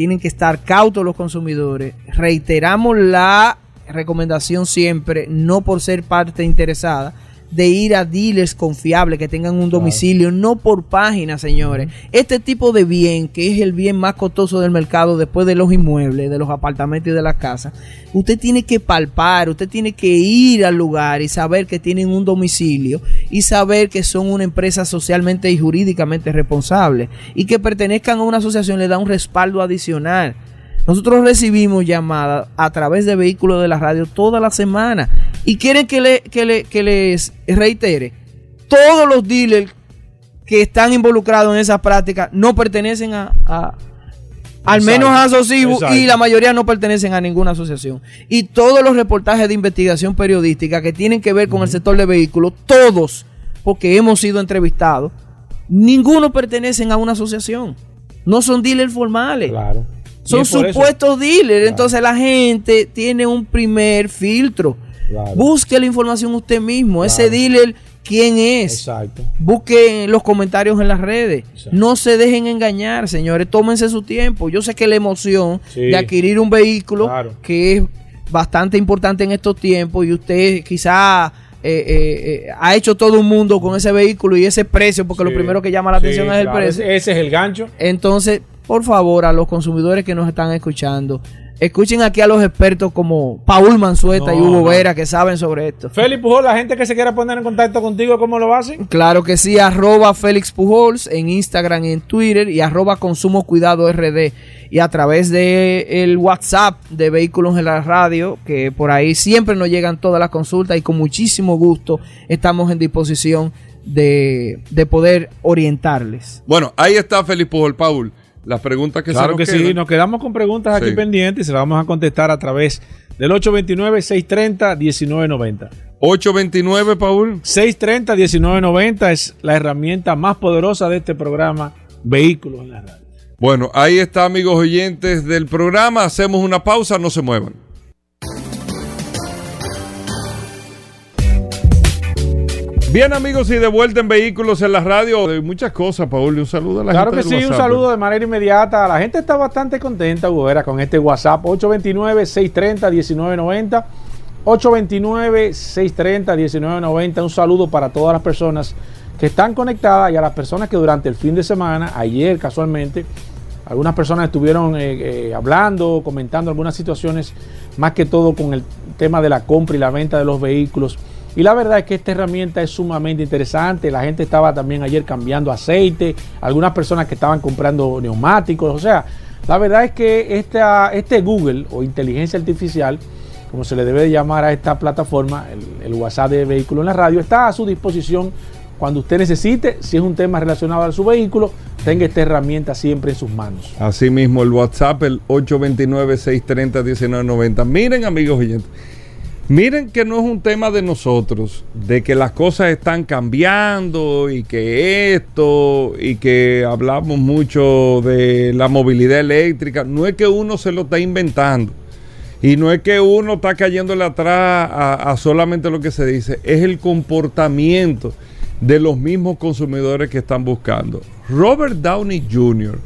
tienen que estar cautos los consumidores. Reiteramos la recomendación siempre, no por ser parte interesada, de ir a dealers confiables que tengan un domicilio, no por página, señores. Este tipo de bien, que es el bien más costoso del mercado después de los inmuebles, de los apartamentos y de las casas, usted tiene que palpar, usted tiene que ir al lugar y saber que tienen un domicilio y saber que son una empresa socialmente y jurídicamente responsable y que pertenezcan a una asociación le da un respaldo adicional. Nosotros recibimos llamadas a través de vehículos de la radio toda la semana y quieren que, le, que, les reitere. Todos los dealers que están involucrados en esa práctica no pertenecen a, al menos a Asocibu y la mayoría no pertenecen a ninguna asociación. Y todos los reportajes de investigación periodística que tienen que ver con el sector de vehículos, todos, porque hemos sido entrevistados, ninguno pertenecen a una asociación. No son dealers formales. Claro. Son supuestos dealers. Entonces la gente tiene un primer filtro. Busque la información usted mismo. Ese dealer, ¿quién es? Exacto. Busque los comentarios en las redes. No se dejen engañar, señores. Tómense su tiempo. Yo sé que la emoción de adquirir un vehículo, que es bastante importante en estos tiempos, y usted quizá eh, eh, eh, ha hecho todo un mundo con ese vehículo y ese precio, porque lo primero que llama la atención es el precio. Ese es el gancho. Entonces, por favor, a los consumidores que nos están escuchando, escuchen aquí a los expertos como Paul Manzueta y Hugo Vera que saben sobre esto. Félix Pujols, la gente que se quiera poner en contacto contigo, ¿cómo lo hacen? Claro que sí, arroba Félix Pujols en Instagram y en Twitter y arroba Consumo Cuidado RD y a través de el WhatsApp de Vehículos en la Radio, que por ahí siempre nos llegan todas las consultas y con muchísimo gusto estamos en disposición de, poder orientarles. Bueno, ahí está Félix Pujol, Paul las preguntas que claro que sí, nos quedamos con preguntas aquí pendientes y se las vamos a contestar a través del 829-630-1990. 829, Paul. 630-1990 es la herramienta más poderosa de este programa Vehículos en la Radio. Bueno, ahí está, amigos oyentes del programa. Hacemos una pausa, no se muevan. Bien amigos y de vuelta en Vehículos en la Radio, de muchas cosas, Paul, un saludo a la gente. Claro que sí, un saludo de manera inmediata. La gente está bastante contenta, Gubera, con este WhatsApp 829-630-1990. 829-630-1990. Un saludo para todas las personas que están conectadas y a las personas que durante el fin de semana, ayer casualmente, algunas personas estuvieron eh, eh, hablando, comentando algunas situaciones, más que todo con el tema de la compra y la venta de los vehículos. Y la verdad es que esta herramienta es sumamente interesante. La gente estaba también ayer cambiando aceite, algunas personas que estaban comprando neumáticos. O sea, la verdad es que esta, este Google o inteligencia artificial, como se le debe de llamar a esta plataforma, el, WhatsApp de vehículo en la radio, está a su disposición cuando usted necesite, si es un tema relacionado a su vehículo, tenga esta herramienta siempre en sus manos. Asimismo, el WhatsApp, el 829-630-1990. Miren, amigos oyentes Miren que no es un tema de nosotros, de que las cosas están cambiando y que esto y que hablamos mucho de la movilidad eléctrica. No es que uno se lo está inventando y no es que uno está cayéndole atrás a, solamente lo que se dice, es el comportamiento de los mismos consumidores que están buscando. Robert Downey Jr.,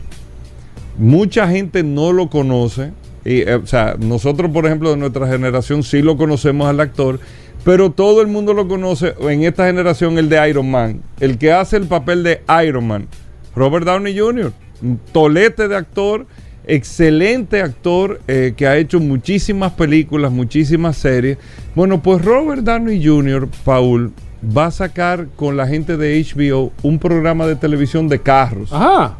mucha gente no lo conoce y, eh, o sea, nosotros, por ejemplo, de nuestra generación sí lo conocemos al actor, pero todo el mundo lo conoce en esta generación el de Iron Man, el que hace el papel de Iron Man, Robert Downey Jr., un tolete de actor excelente actor eh, que ha hecho muchísimas películas, muchísimas series. Bueno, pues Robert Downey Jr., Paul, va a sacar con la gente de HBO un programa de televisión de carros. Ajá.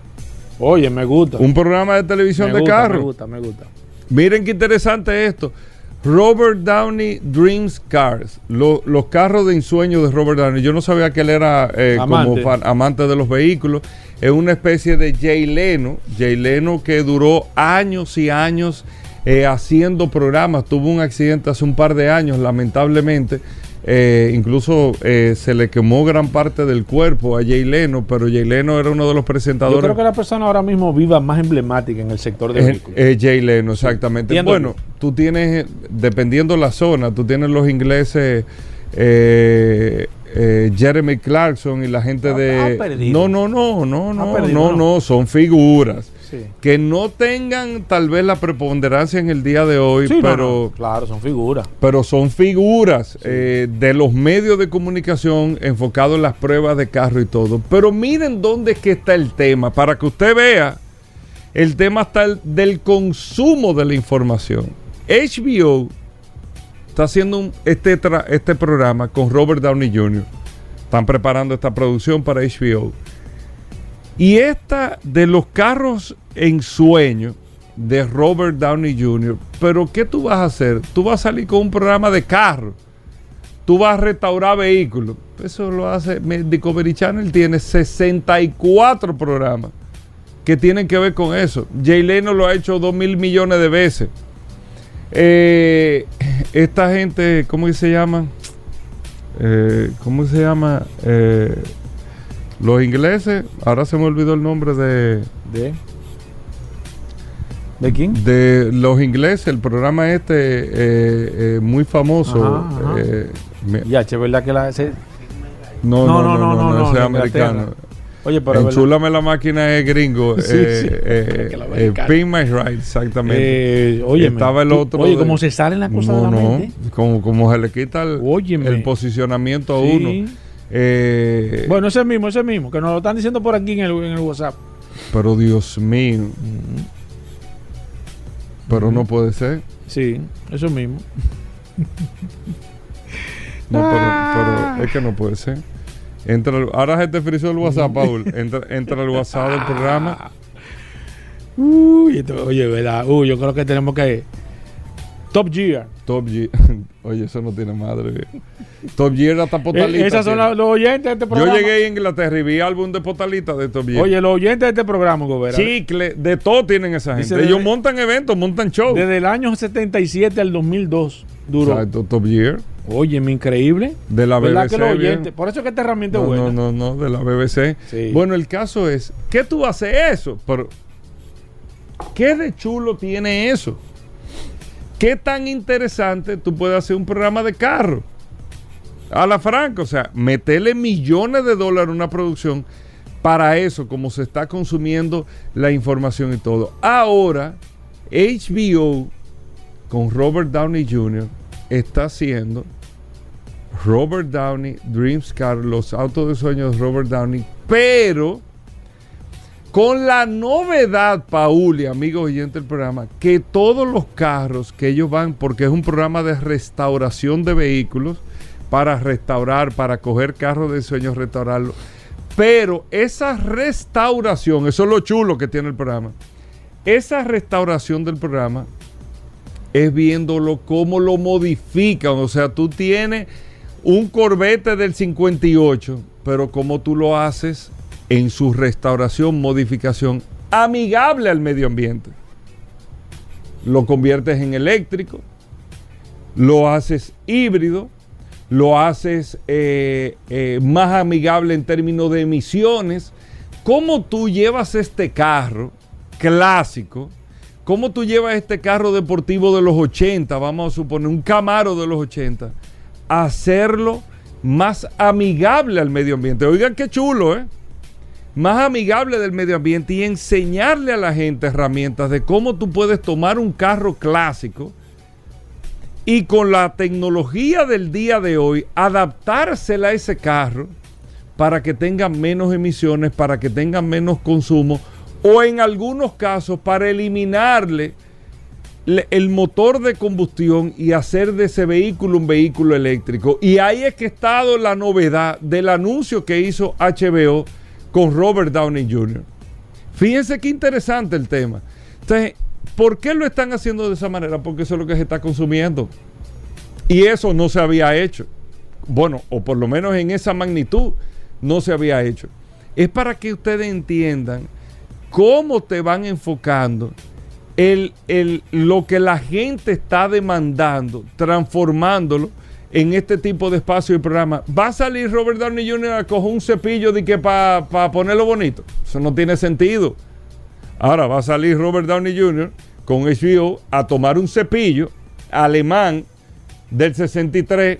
Oye, me gusta. Un programa de televisión me de gusta, carros. Me gusta, me gusta. Miren qué interesante esto. Robert Downey Dreams Cars. Lo- los carros de ensueño de Robert Downey. Yo no sabía que él era eh, Amante. como fan- amante de los vehículos. Es una especie de Jay Leno. Jay Leno que duró años y años eh, haciendo programas. Tuvo un accidente hace un par de años, lamentablemente. Eh, incluso eh, se le quemó gran parte del cuerpo a Jay Leno, pero Jay Leno era uno de los Yo presentadores. creo que la persona ahora mismo viva más emblemática en el sector de Es, vehículos. es Jay Leno, exactamente. Entiendo. Bueno, tú tienes, dependiendo la zona, tú tienes los ingleses, eh, eh, Jeremy Clarkson y la gente Ha- de... ha perdido. No, no, no, no, no, ¿no? no, son figuras. Sí. Que no tengan tal vez la preponderancia en el día de hoy, Sí, no, pero, no, claro, son figuras. pero son figuras eh, de los medios de comunicación enfocados en las pruebas de carro y todo. Pero miren dónde es que está el tema, para que usted vea, el tema está el- del consumo de la información. HBO está haciendo un- este, tra- este programa con Robert Downey Jr. Están preparando esta producción para HBO. Y esta de los carros en sueño de Robert Downey Jr. Pero ¿qué tú vas a hacer? Tú vas a salir con un programa de carro. Tú vas a restaurar vehículos. Eso lo hace. Discovery Channel tiene 64 programas que tienen que ver con eso. Jay Leno lo ha hecho 2 mil millones de veces. Eh, esta gente, ¿cómo se llama? Eh, ¿Cómo se llama? Eh, los ingleses, ahora se me olvidó el nombre de, ¿De? ¿De quién? de los ingleses, el programa este eh, eh, muy famoso. Ajá, ajá. eh, me- Ya, che, ¿verdad que la... se- no, no, no, no, no, ese es de americano. Oye, pero... ¿verdad? Enchúlame la máquina es gringo. Sí, eh, sí. eh, eh. Pin My Ride, exactamente. Eh, óyeme, Estaba el otro Oye, de- cómo se salen las cosas no, de la no, mente. como, como se le quita el posicionamiento a Sí. uno. Eh, Bueno, ese mismo, ese mismo, que nos lo están diciendo por aquí en el, en el WhatsApp. Pero Dios mío. Pero no puede ser. Sí, eso mismo. No, pero, Ah. pero es que no puede ser. Entra, ahora se te frizó el WhatsApp, Paul. Entra, entra al WhatsApp del programa. Uy, esto- oye, ¿verdad? Uy, yo creo que tenemos que... Top Gear. Top Gear. Oye, eso no tiene madre. Top Gear hasta Eh, Potalita. esas son la- los oyentes de este Yo programa. llegué a Inglaterra y vi álbum de Potalita de Top Gear. Oye, los oyentes de este programa, Gobera. Chicle, de todo tienen esa gente. Ellos desde- montan eventos, montan shows. Desde el año 77 al 2002 duró. Exacto, Top Gear. Oye, mi increíble. De la ¿Verdad BBC. que oyentes? Por eso es que esta herramienta No, es buena. no, no, no, de la BBC. Sí. Bueno, el caso es, ¿qué tú haces eso? Pero, ¿qué de chulo tiene eso? ¿Qué tan interesante tú puedes hacer un programa de carro? A la franca, o sea, meterle millones de dólares a una producción para eso, como se está consumiendo la información y todo. Ahora, HBO con Robert Downey Jr. está haciendo Robert Downey, Dreams Car, los autos de sueños de Robert Downey, pero con la novedad, Paul y amigos oyentes del programa, que todos los carros que ellos van, porque es un programa de restauración de vehículos, para restaurar, para coger carros de sueños, restaurarlos, pero esa restauración, eso es lo chulo que tiene el programa, esa restauración del programa es viéndolo cómo lo modifican. O sea, tú tienes un Corvette del 58, pero cómo tú lo haces en su restauración, modificación amigable al medio ambiente. Lo conviertes en eléctrico, lo haces híbrido, lo haces eh, eh, más amigable en términos de emisiones. ¿Cómo tú llevas este carro clásico? ¿Cómo tú llevas este carro deportivo de los 80, vamos a suponer un Camaro de los 80, a hacerlo más amigable al medio ambiente? Oigan qué chulo, ¿eh? Más amigable del medio ambiente y enseñarle a la gente herramientas de cómo tú puedes tomar un carro clásico y con la tecnología del día de hoy adaptársela a ese carro para que tenga menos emisiones, para que tenga menos consumo o en algunos casos para eliminarle le- el motor de combustión y hacer de ese vehículo un vehículo eléctrico. Y ahí es que ha estado la novedad del anuncio que hizo HBO con Robert Downey Jr. Fíjense qué interesante el tema. Entonces, ¿por qué lo están haciendo de esa manera? Porque eso es lo que se está consumiendo. Y eso no se había hecho. Bueno, o por lo menos en esa magnitud no se había hecho. Es para que ustedes entiendan cómo te van enfocando el, el- lo que la gente está demandando, transformándolo en este tipo de espacio y programa. ¿Va a salir Robert Downey Jr. a coger un cepillo para ponerlo bonito? Eso no tiene sentido. Ahora va a salir Robert Downey Jr. con HBO a tomar un cepillo alemán del 63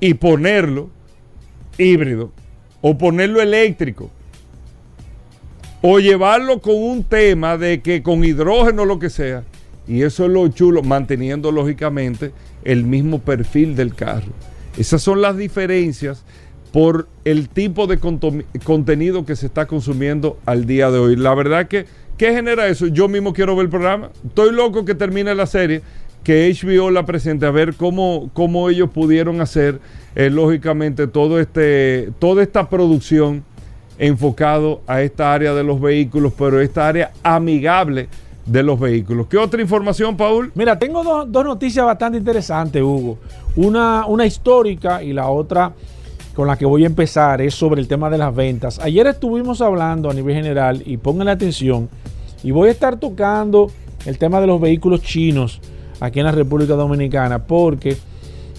y ponerlo híbrido o ponerlo eléctrico o llevarlo con un tema de que con hidrógeno o lo que sea. Y eso es lo chulo, manteniendo lógicamente el mismo perfil del carro. Esas son las diferencias por el tipo de contenido que se está consumiendo al día de hoy. La verdad que, ¿qué genera eso? Yo mismo quiero ver el programa. Estoy loco que termine la serie, que HBO la presente, a ver cómo, cómo ellos pudieron hacer, eh, lógicamente, todo este, toda esta producción enfocado a esta área de los vehículos, pero esta área amigable de los vehículos. ¿Qué otra información, Paul? Mira, tengo dos, dos noticias bastante interesantes, Hugo. Una, una histórica y la otra con la que voy a empezar es sobre el tema de las ventas. Ayer estuvimos hablando a nivel general y pongan atención y voy a estar tocando el tema de los vehículos chinos aquí en la República Dominicana porque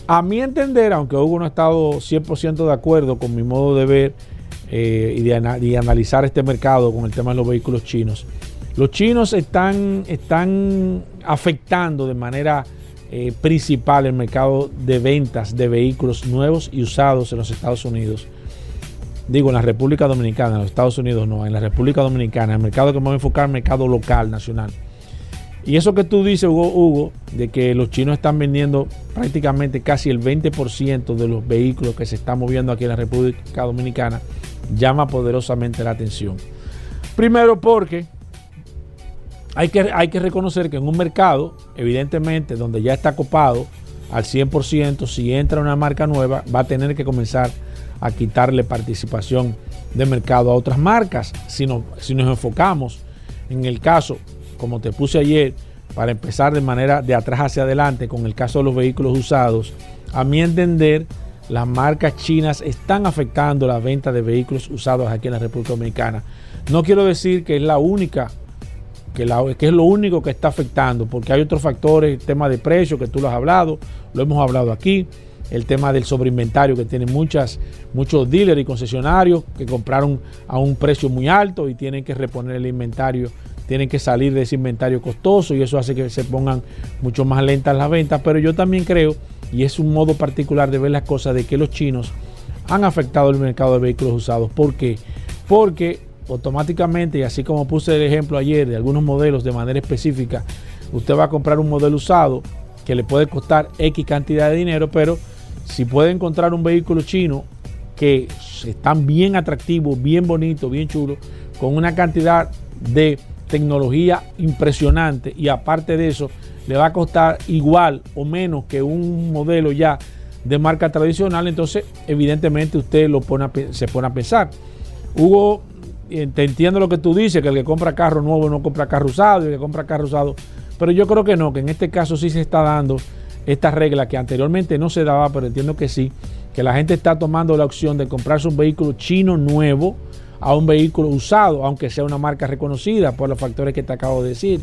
a mi entender, aunque Hugo no ha estado 100% de acuerdo con mi modo de ver eh, y de, analizar este mercado con el tema de los vehículos chinos, los chinos están, están afectando de manera eh, principal el mercado de ventas de vehículos nuevos y usados en los Estados Unidos. Digo, en la República Dominicana, en los Estados Unidos no, en la República Dominicana, el mercado que me voy a enfocar, el mercado local, nacional. Y eso que tú dices, Hugo, Hugo, de que los chinos están vendiendo prácticamente casi el 20% de los vehículos que se están moviendo aquí en la República Dominicana, llama poderosamente la atención. Primero porque hay que, hay que reconocer que en un mercado, evidentemente, donde ya está copado al 100%, si entra una marca nueva, va a tener que comenzar a quitarle participación de mercado a otras marcas. Si, no- si nos enfocamos en el caso, como te puse ayer, para empezar de manera de atrás hacia adelante con el caso de los vehículos usados, a mi entender, las marcas chinas están afectando la venta de vehículos usados aquí en la República Dominicana. No quiero decir que es la única que, es lo único que está afectando, porque hay otros factores, el tema de precio que tú lo has hablado, lo hemos hablado aquí, el tema del sobreinventario que tienen muchas, muchos dealers y concesionarios que compraron a un precio muy alto y tienen que reponer el inventario, tienen que salir de ese inventario costoso y eso hace que se pongan mucho más lentas las ventas, pero yo también creo, y es un modo particular de ver las cosas, de que los chinos han afectado el mercado de vehículos usados. ¿Por qué? Porque automáticamente, y así como puse el ejemplo ayer de algunos modelos de manera específica, usted va a comprar un modelo usado que le puede costar X cantidad de dinero, pero si puede encontrar un vehículo chino que están bien atractivos, bien bonitos, bien chulos, con una cantidad de tecnología impresionante y aparte de eso le va a costar igual o menos que un modelo ya de marca tradicional, entonces evidentemente usted lo se pone a pensar. Hugo, te entiendo lo que tú dices, que el que compra carro nuevo no compra carro usado y el que compra carro usado, pero yo creo que no, que en este caso sí se está dando esta regla que anteriormente no se daba, pero entiendo que sí, que la gente está tomando la opción de comprarse un vehículo chino nuevo a un vehículo usado, aunque sea una marca reconocida por los factores que te acabo de decir.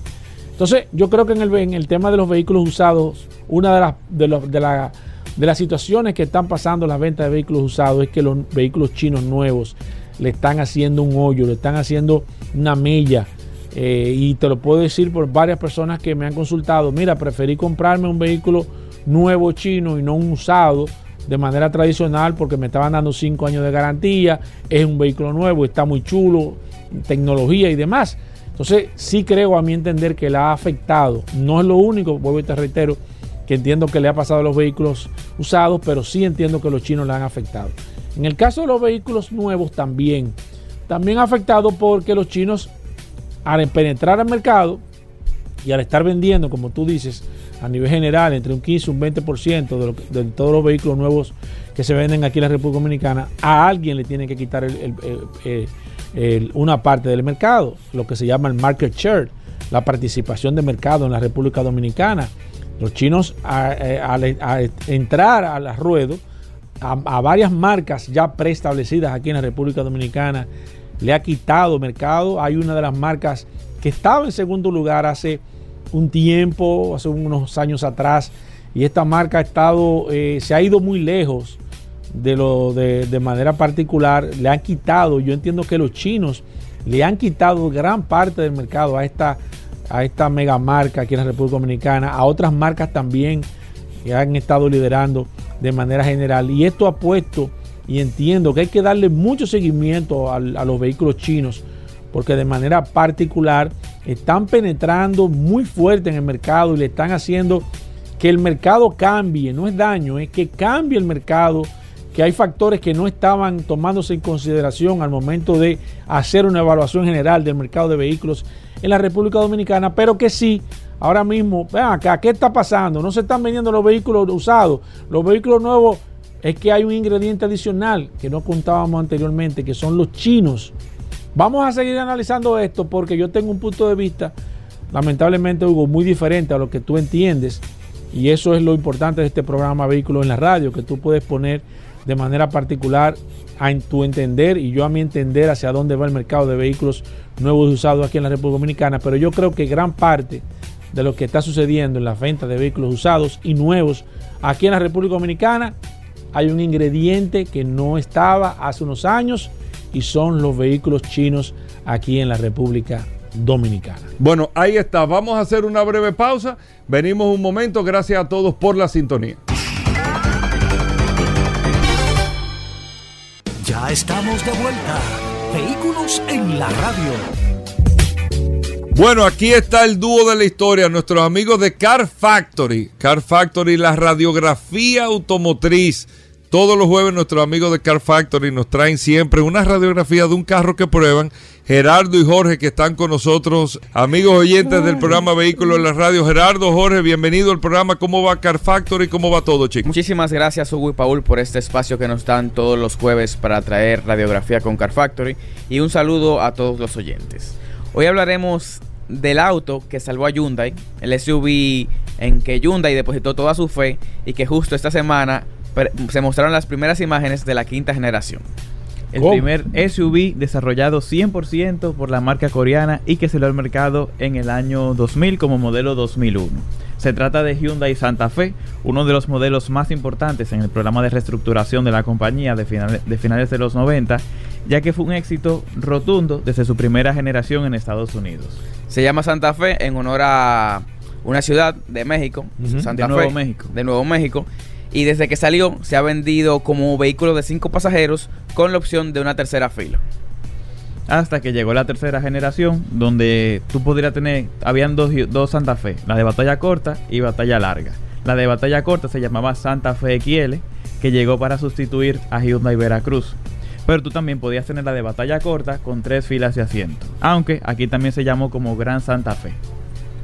Entonces, yo creo que en el, en el tema de los vehículos usados, una de las, de, los- de de las situaciones que están pasando en las ventas de vehículos usados es que los vehículos chinos nuevos le están haciendo un hoyo, le están haciendo una mella. Eh, y te lo puedo decir por varias personas que me han consultado. Mira, preferí comprarme un vehículo nuevo chino y no un usado de manera tradicional porque me estaban dando 5 años de garantía. Es un vehículo nuevo, está muy chulo, tecnología y demás. Entonces, sí creo a mi entender que la ha afectado. No es lo único, vuelvo y te reitero, que entiendo que le ha pasado a los vehículos usados, pero sí entiendo que los chinos le han afectado. En el caso de los vehículos nuevos también, también afectado porque los chinos al penetrar al mercado y al estar vendiendo, como tú dices, a nivel general, entre un 15 y un 20% de, de todos los vehículos nuevos que se venden aquí en la República Dominicana, a alguien le tiene que quitar el, una parte del mercado, lo que se llama el market share, la participación de mercado en la República Dominicana. Los chinos al entrar al ruedo, a, varias marcas ya preestablecidas aquí en la República Dominicana, le ha quitado mercado. Hay una de las marcas que estaba en segundo lugar hace un tiempo, hace unos años atrás, y esta marca ha estado, eh, se ha ido muy lejos de lo de, de manera particular, le han quitado, yo entiendo que los chinos le han quitado gran parte del mercado a esta, a esta mega marca aquí en la República Dominicana, a otras marcas también que han estado liderando de manera general. Y esto ha puesto, y entiendo que hay que darle mucho seguimiento a, los vehículos chinos, porque de manera particular están penetrando muy fuerte en el mercado y le están haciendo que el mercado cambie, no es daño, es que cambie el mercado que hay factores que no estaban tomándose en consideración al momento de hacer una evaluación general del mercado de vehículos en la República Dominicana, pero que sí, ahora mismo, vean acá, ¿qué está pasando? No se están vendiendo los vehículos usados, los vehículos nuevos, es que hay un ingrediente adicional que no contábamos anteriormente, que son los chinos. Vamos a seguir analizando esto porque yo tengo un punto de vista, lamentablemente, Hugo, muy diferente a lo que tú entiendes. Y eso es lo importante de este programa Vehículos en la Radio, que tú puedes poner de manera particular a tu entender y yo a mi entender hacia dónde va el mercado de vehículos nuevos y usados aquí en la República Dominicana. Pero yo creo que gran parte de lo que está sucediendo en la venta de vehículos usados y nuevos aquí en la República Dominicana hay un ingrediente que no estaba hace unos años y son los vehículos chinos aquí en la República Dominicana. Bueno, ahí está. Vamos a hacer una breve pausa. Venimos un momento. Gracias a todos por la sintonía. Ya estamos de vuelta. Vehículos en la radio. Bueno, aquí está el dúo de la historia, nuestros amigos de Car Factory. Car Factory, la radiografía automotriz. Todos los jueves nuestros amigos de Car Factory nos traen siempre una radiografía de un carro que prueban. Gerardo y Jorge que están con nosotros, amigos oyentes del programa Vehículos en la Radio. Gerardo, Jorge, bienvenido al programa. ¿Cómo va Car Factory? ¿Cómo va todo, chicos? Muchísimas gracias, Hugo y Paul, por este espacio que nos dan todos los jueves para traer radiografía con Car Factory. Y un saludo a todos los oyentes. Hoy hablaremos del auto que salvó a Hyundai, el SUV en que Hyundai depositó toda su fe y que justo esta semana se mostraron las primeras imágenes de la quinta generación. El ¿Cómo? primer SUV desarrollado 100% por la marca coreana y que salió al mercado en el año 2000 como modelo 2001. Se trata de Hyundai Santa Fe, uno de los modelos más importantes en el programa de reestructuración de la compañía de finales de los 90, ya que fue un éxito rotundo desde su primera generación en Estados Unidos. Se llama Santa Fe en honor a una ciudad de México, uh -huh, Santa de Fe, Nuevo México. de Nuevo México, y desde que salió se ha vendido como vehículo de cinco pasajeros con la opción de una tercera fila. Hasta que llegó la tercera generación, donde tú podrías tener, habían dos, dos Santa Fe, la de batalla corta y batalla larga. La de batalla corta se llamaba Santa Fe XL, que llegó para sustituir a Hyundai Veracruz. Pero tú también podías tener la de batalla corta con tres filas de asiento. Aunque aquí también se llamó como Gran Santa Fe.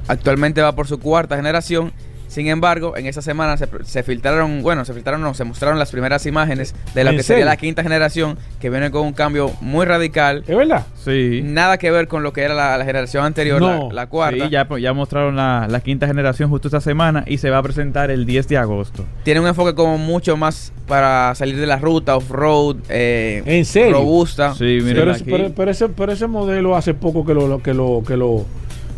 Actualmente va por su cuarta generación sin embargo, en esa semana se, se, filtraron, bueno, se filtraron, no, se mostraron las primeras imágenes de lo que serio? sería la quinta generación, que viene con un cambio muy radical. ¿Es verdad? Sí. Nada que ver con lo que era la, la generación anterior, No. la, la, cuarta. Sí, ya, ya mostraron la, la, quinta generación justo esta semana y se va a presentar el 10 de agosto. Tiene un enfoque como mucho más para salir de la ruta, off-road, eh, ¿En serio? robusta. Sí, miren Pero, aquí. pero, pero ese, pero ese modelo hace poco que lo, que lo, que lo,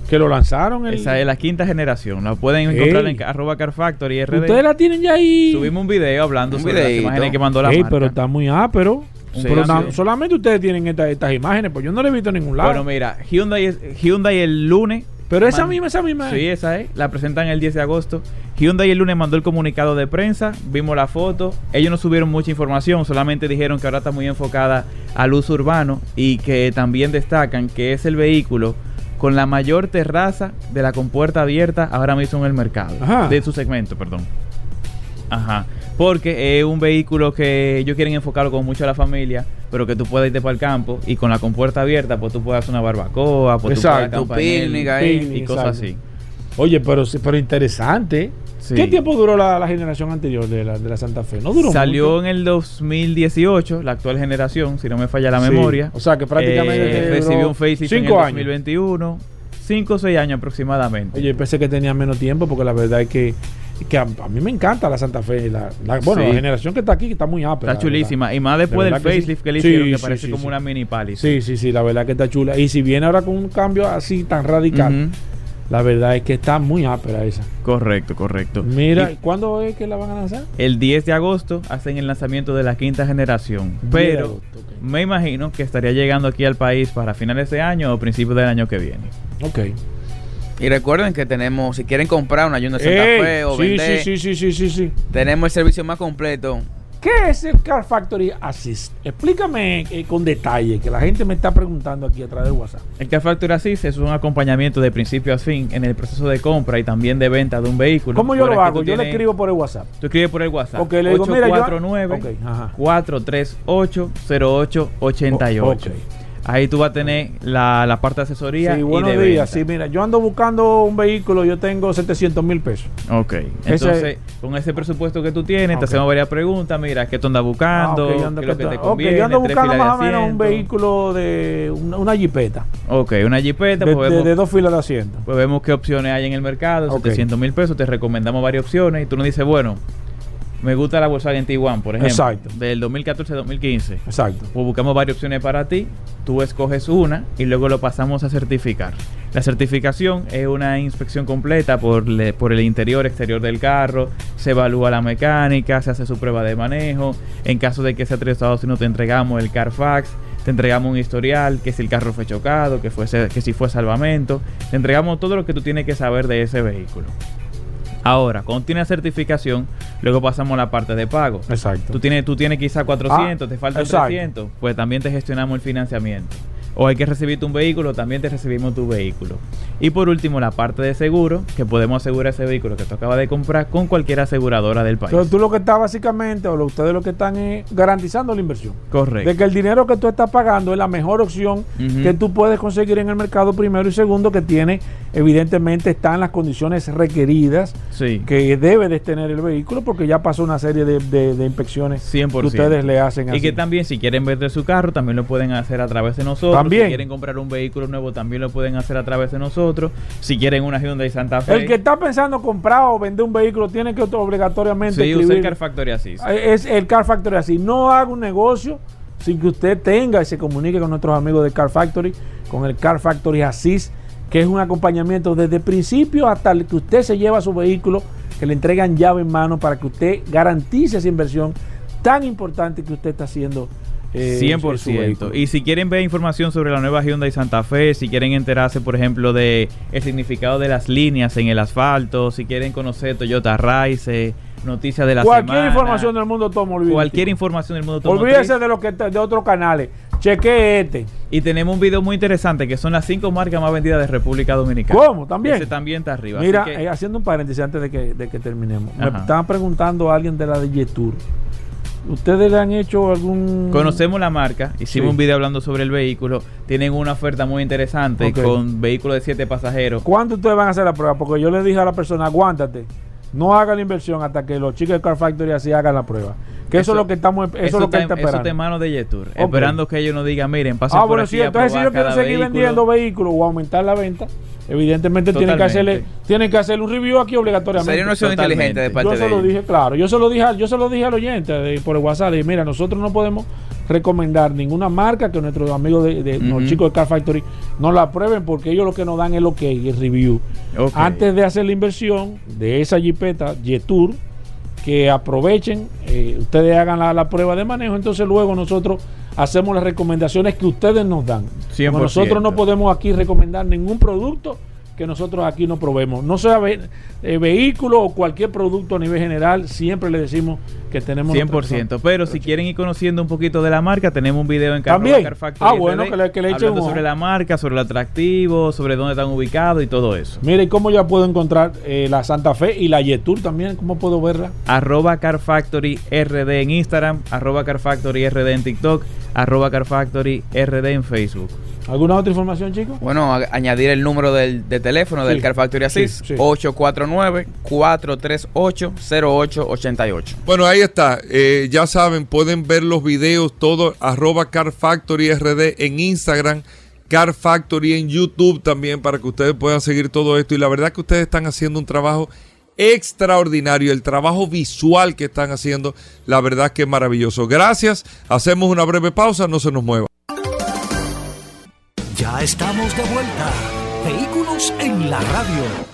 que lo lanzaron. El... Esa es la quinta generación. La pueden Ey. encontrar en arroba Car Factory RD. Ustedes la tienen ya ahí. Subimos un video hablando Un sobre las imágenes que mandó la Ey, marca. pero está muy ápero. Sí, Pero solamente ustedes tienen esta- estas imágenes, pues yo no la he visto en ningún lado. Bueno, mira, Hyundai, es- Hyundai el lunes. pero esa misma, esa misma. Sí, esa es. La presentan el 10 de agosto. Hyundai el lunes mandó el comunicado de prensa. Vimos la foto. Ellos no subieron mucha información. Solamente dijeron que ahora está muy enfocada al uso urbano. Y que también destacan que es el vehículo con la mayor terraza de la compuerta abierta ahora mismo en el mercado. Ajá. De su segmento, perdón. Ajá. Porque es un vehículo que ellos quieren enfocarlo con mucho a la familia. pero que tú puedas irte para el campo y con la compuerta abierta, pues tú puedas hacer una barbacoa, pues Exacto, tú el- picnic ahí. y cosas Exacto. así. Oye, pero, pero interesante. Sí. ¿Qué tiempo duró la, la generación anterior de la, de la Santa Fe? No duró Salió mucho. en el 2018, la actual generación, si no me falla la Sí. memoria. O sea, que prácticamente Eh, recibió un facelift en el cinco años. 2021, 5 o 6 años aproximadamente. Oye, pensé que tenía menos tiempo porque la verdad es que, que a, a mí me encanta la Santa Fe. La, la- bueno, Sí. la generación que está aquí que está muy ápera. Está verdad. chulísima. Y más después De del verdad que sí. facelift que le Sí, hicieron, que parece como una mini palace. Sí, sí, sí, la verdad que está chula. Y si viene ahora con un cambio así tan radical. La verdad es que está muy ápera esa. Correcto, correcto. Mira, Y ¿cuándo es que la van a lanzar? el 10 de agosto hacen el lanzamiento de la quinta generación. 10 de Pero agosto, me imagino que estaría llegando aquí al país para finales de año o principios del año que viene. Ok. Y recuerden que tenemos, si quieren comprar una Hyundai Santa Ey, Fe o sí, vender, sí, sí, sí, sí, sí, sí. tenemos el servicio más completo. ¿Qué es el Car Factory Assist? Explícame eh, con detalle, que la gente me está preguntando aquí a través del WhatsApp. El Car Factory Assist es un acompañamiento de principio a fin en el proceso de compra y también de venta de un vehículo. ¿Cómo yo lo hago? Yo le tienes- escribo por el WhatsApp. Tú escribes por el WhatsApp. Ok, le digo, mira, yo- 849 Ok, ajá. 438 0888. O- ok. Ahí tú vas a tener la, la parte de asesoría Sí, y buenos de días. venta. Sí, mira, yo ando buscando un vehículo, yo tengo 700 mil pesos. Ok. Ese- Entonces, con ese presupuesto que tú tienes, te hacemos varias preguntas. Mira, ¿qué tú andas buscando? Ah, yo ando, ¿Qué es lo que te conviene? yo ando buscando más o menos un vehículo de una, una jipeta. Ok, una jipeta. De, pues, de- vemos, de dos filas de asiento. pues vemos qué opciones hay en el mercado. Ok. 700 mil pesos. Te recomendamos varias opciones. Y tú nos dices, bueno, me gusta la Volkswagen Tiguan, por ejemplo. Exacto. Del 2014-2015. Exacto. Pues buscamos varias opciones para ti, tú escoges una y luego lo pasamos a certificar. La certificación es una inspección completa por, le- por el interior, exterior del carro, se evalúa la mecánica, se hace su prueba de manejo. En caso de que sea tres Estados Unidos, te entregamos el Carfax, te entregamos un historial, que si el carro fue chocado, que, fuese, que si fue salvamento. Te entregamos todo lo que tú tienes que saber de ese vehículo. Ahora, cuando tienes certificación, luego pasamos a la parte de pago. Exacto. Tú tienes, tú tienes quizá 400, Ah, te faltan exacto. 300, pues también te gestionamos el financiamiento. O hay que recibirte un vehículo, también te recibimos tu vehículo. Y por último, la parte de seguro, que podemos asegurar ese vehículo que tú acabas de comprar con cualquier aseguradora del país. Entonces, tú lo que estás básicamente, o lo, ustedes lo que están es garantizando la inversión. Correcto. De que el dinero que tú estás pagando es la mejor opción que tú puedes conseguir en el mercado primero y segundo que tiene, evidentemente, están las condiciones requeridas Sí. que debe de tener el vehículo porque ya pasó una serie de, de- de inspecciones 100%. que ustedes le hacen Y así. que también si quieren vender su carro, también lo pueden hacer a través de nosotros. También. Si quieren comprar un vehículo nuevo, también lo pueden hacer a través de nosotros. Si quieren una Hyundai Santa Fe. el que está pensando comprar o vender un vehículo tiene que obligatoriamente sí, usa el escribir- Car Factory así. Es el Car Factory así. No haga un negocio sin que usted tenga y se comunique con nuestros amigos de Car Factory, con el Car Factory Asís, que es un acompañamiento desde el principio hasta el que usted se lleva su vehículo, que le entregan llave en mano para que usted garantice esa inversión tan importante que usted está haciendo. Eh, en su 100%. vehículo. Y si quieren ver información sobre la nueva Hyundai Santa Fe, si quieren enterarse, por ejemplo, de el significado de las líneas en el asfalto, si quieren conocer Toyota Rise, noticias de la Cualquier semana, información del mundo automovilístico. cualquier información del mundo automotriz. Olvídese de lo que de otros canales. Cheque este. Y tenemos un video muy interesante que son las cinco marcas más vendidas de República Dominicana. ¿Cómo? ¿También? Ese también está arriba. Mira, que- eh, haciendo un paréntesis antes de que, de que terminemos. Me estaban preguntando a alguien de la de Yetur. ¿Ustedes le han hecho algún. Conocemos la marca, hicimos Sí. un video hablando sobre el vehículo, tienen una oferta muy interesante con vehículos de siete pasajeros. ¿Cuándo ustedes van a hacer la prueba? Porque yo le dije a la persona, aguántate. No haga la inversión hasta que los chicos de Car Factory así hagan la prueba. Que eso, es lo que estamos, eso, es lo que está, está eso esperando. está en manos de Yetur, esperando que ellos nos digan, miren, pasen Ah, por bueno, aquí sí, a entonces si yo quiero seguir vehículo. vendiendo vehículos o aumentar la venta, evidentemente tienen que, hacerle, tienen que hacer un review aquí obligatoriamente. Sería una opción Totalmente. inteligente de parte yo se de lo ellos. dije, claro, yo se lo dije, al- yo se lo dije al oyente de- por el WhatsApp, dije, mira, nosotros no podemos recomendar ninguna marca que nuestros amigos de, de- los chicos de Car Factory no la aprueben porque ellos lo que nos dan es lo que el review. Ok. Antes de hacer la inversión de esa jipeta Jetour, que aprovechen, eh, ustedes hagan la, la prueba de manejo, entonces luego nosotros hacemos las recomendaciones que ustedes nos dan. 100%. Como nosotros no podemos aquí recomendar ningún producto que nosotros aquí no probemos. No sea ve- eh, vehículo o cualquier producto a nivel general, siempre le decimos que tenemos. 100%. Pero si quieren ir conociendo un poquito de la marca, tenemos un video en También. Car Factory Ah, bueno, que le- que le hablando sobre la marca, sobre el atractivo, sobre dónde están ubicados y todo eso. Mire, ¿y cómo ya puedo encontrar eh, la Santa Fe y la Yetur también? ¿Cómo puedo verla? Arroba Car Factory RD en Instagram, arroba Car Factory RD en TikTok, arroba Car Factory RD en Facebook. ¿Alguna otra información, chicos? Bueno, a- añadir el número del, de teléfono del. Car Factory Assist, Sí, sí. 849-438-0888. Bueno, ahí está. Eh, ya saben, pueden ver los videos, todo, arroba Car Factory RD en Instagram, Car Factory en YouTube también, para que ustedes puedan seguir todo esto. Y la verdad que ustedes están haciendo un trabajo extraordinario. El trabajo visual que están haciendo, la verdad que es maravilloso. Gracias. Hacemos una breve pausa, no se nos mueva. Ya estamos de vuelta. Vehículos en la radio.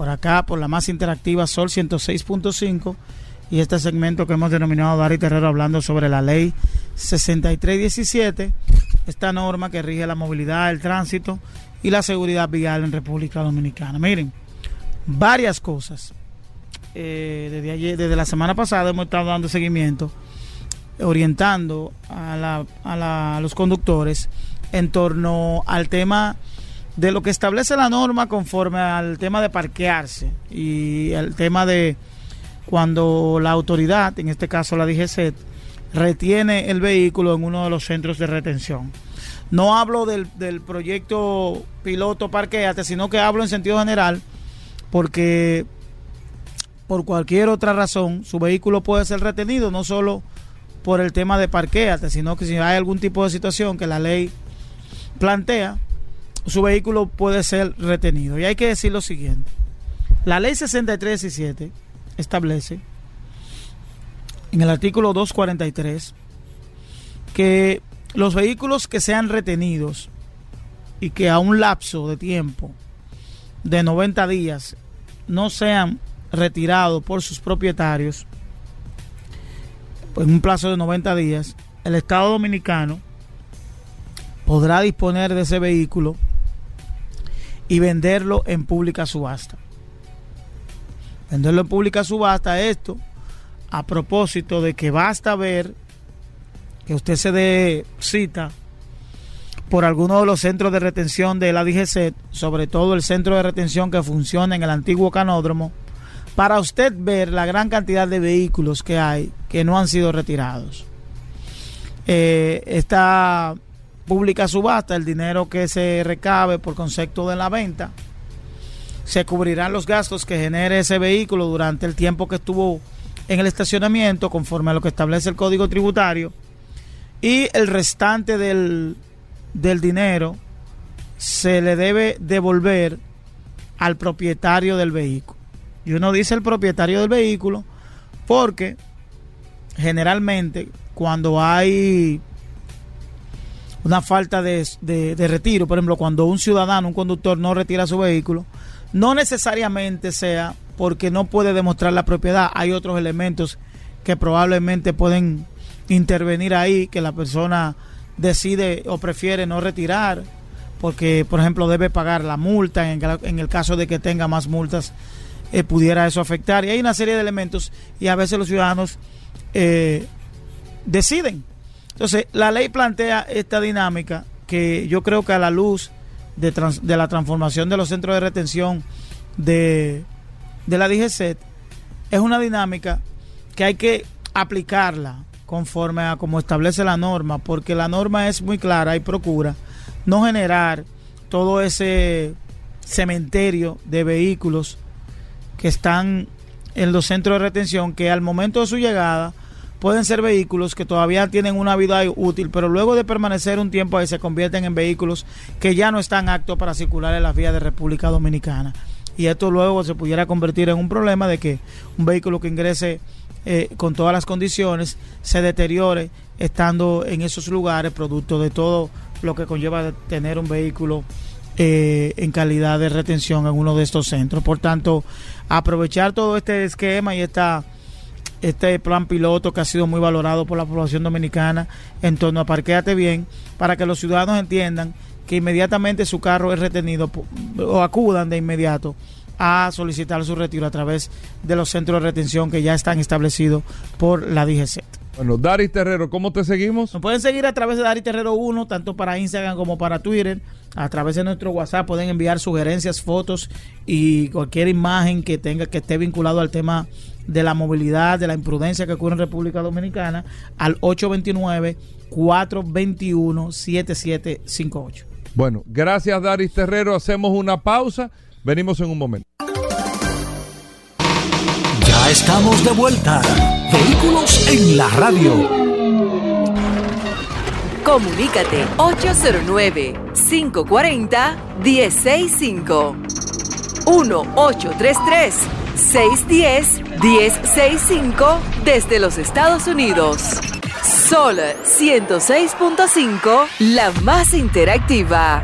Por acá, por la más interactiva Sol 106.5. Y este segmento que hemos denominado Dari Terrero hablando sobre la ley 6317. Esta norma que rige la movilidad, el tránsito y la seguridad vial en República Dominicana. Miren, varias cosas. Eh, desde, la semana pasada hemos estado dando seguimiento orientando a la- a los conductores en torno al tema de lo que establece la norma conforme al tema de parquearse y el tema de cuando la autoridad, en este caso la DGC, retiene el vehículo en uno de los centros de retención. No hablo del, del proyecto piloto parqueate, sino que hablo en sentido general porque por cualquier otra razón su vehículo puede ser retenido, no solo por el tema de parqueate, sino que si hay algún tipo de situación que la ley plantea, su vehículo puede ser retenido. Y hay que decir lo siguiente. La ley 6317 establece en el artículo 243 que los vehículos que sean retenidos y que a un lapso de tiempo de 90 días no sean retirados por sus propietarios, pues en un plazo de 90 días, el Estado Dominicano podrá disponer de ese vehículo y venderlo en pública subasta. Venderlo en pública subasta, esto a propósito de que basta ver que usted se dé cita por alguno de los centros de retención de la DGC, sobre todo el centro de retención que funciona en el antiguo canódromo, para usted ver la gran cantidad de vehículos que hay que no han sido retirados. Eh, esta pública subasta, el dinero que se recabe por concepto de la venta, se cubrirán los gastos que genere ese vehículo durante el tiempo que estuvo en el estacionamiento, conforme a lo que establece el código tributario, y el restante del, del dinero se le debe devolver al propietario del vehículo. Y uno dice el propietario del vehículo porque generalmente cuando hay una falta de, de- retiro, por ejemplo, cuando un ciudadano, un conductor no retira su vehículo, no necesariamente sea porque no puede demostrar la propiedad. Hay otros elementos que probablemente pueden intervenir ahí, que la persona decide o prefiere no retirar, porque, por ejemplo, debe pagar la multa, en, el- en el caso de que tenga más multas, eh, pudiera eso afectar. Y hay una serie de elementos y a veces los ciudadanos eh, deciden. Entonces, la ley plantea esta dinámica que yo creo que a la luz de, la transformación de los centros de retención de, la DGC es una dinámica que hay que aplicarla conforme a como establece la norma, porque la norma es muy clara y procura no generar todo ese cementerio de vehículos que están en los centros de retención que al momento de su llegada pueden ser vehículos que todavía tienen una vida útil, pero luego de permanecer un tiempo ahí se convierten en vehículos que ya no están aptos para circular en las vías de República Dominicana. Y esto luego se pudiera convertir en un problema de que un vehículo que ingrese eh, con todas las condiciones se deteriore estando en esos lugares, producto de todo lo que conlleva tener un vehículo eh, en calidad de retención en uno de estos centros. Por tanto, aprovechar todo este esquema y esta este plan piloto que ha sido muy valorado por la población dominicana en torno a Parquéate Bien, para que los ciudadanos entiendan que inmediatamente su carro es retenido o acudan de inmediato a solicitar su retiro a través de los centros de retención que ya están establecidos por la DGC. Bueno, Dari Terrero, ¿cómo te seguimos? Nos pueden seguir a través de Dari Terrero 1, tanto para Instagram como para Twitter. A través de nuestro WhatsApp pueden enviar sugerencias, fotos y cualquier imagen que tenga que esté vinculado al tema de la movilidad, de la imprudencia que ocurre en República Dominicana al 829-421-7758. Bueno, gracias Daris Terrero. Hacemos una pausa. Venimos en un momento. Ya estamos de vuelta. Vehículos en la radio. Comunícate 809-540-1065. 1-833-610-1065 desde los Estados Unidos. Sol 106.5, la más interactiva.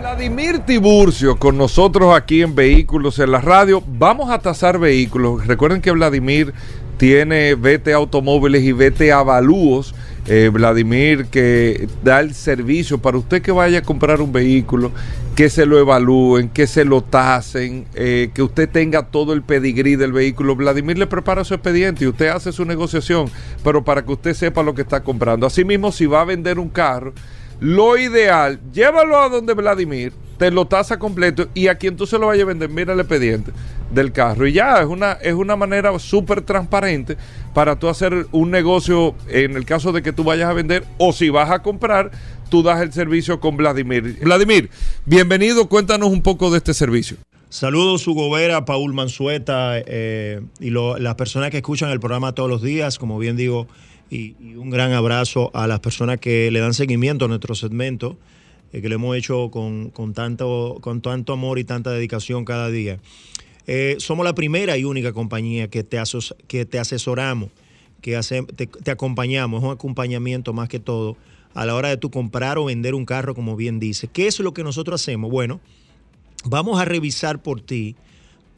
Vladimir Tiburcio con nosotros aquí en Vehículos en la Radio. Vamos a tasar vehículos. Recuerden que Vladimir tiene VT Automóviles y VT Avalúos. Eh, Vladimir que da el servicio para usted que vaya a comprar un vehículo, que se lo evalúen, que se lo tasen, eh, que usted tenga todo el pedigrí del vehículo. Vladimir le prepara su expediente y usted hace su negociación, pero para que usted sepa lo que está comprando. Asimismo, si va a vender un carro, lo ideal, llévalo a donde Vladimir, te lo tasa completo y a quien tú se lo vayas a vender, mira el expediente del carro. Y ya, es una, es una manera súper transparente para tú hacer un negocio en el caso de que tú vayas a vender o si vas a comprar, tú das el servicio con Vladimir. Vladimir, bienvenido, cuéntanos un poco de este servicio. Saludos, su gobera, Paul Mansueta eh, y las personas que escuchan el programa todos los días, como bien digo, y, y, un gran abrazo a las personas que le dan seguimiento a nuestro segmento, eh, que lo hemos hecho con, con, tanto, con tanto amor y tanta dedicación cada día. Eh, somos la primera y única compañía que te, que te asesoramos, que te, acompañamos, es un acompañamiento más que todo a la hora de tú comprar o vender un carro, como bien dice. ¿Qué es lo que nosotros hacemos? Bueno, vamos a revisar por ti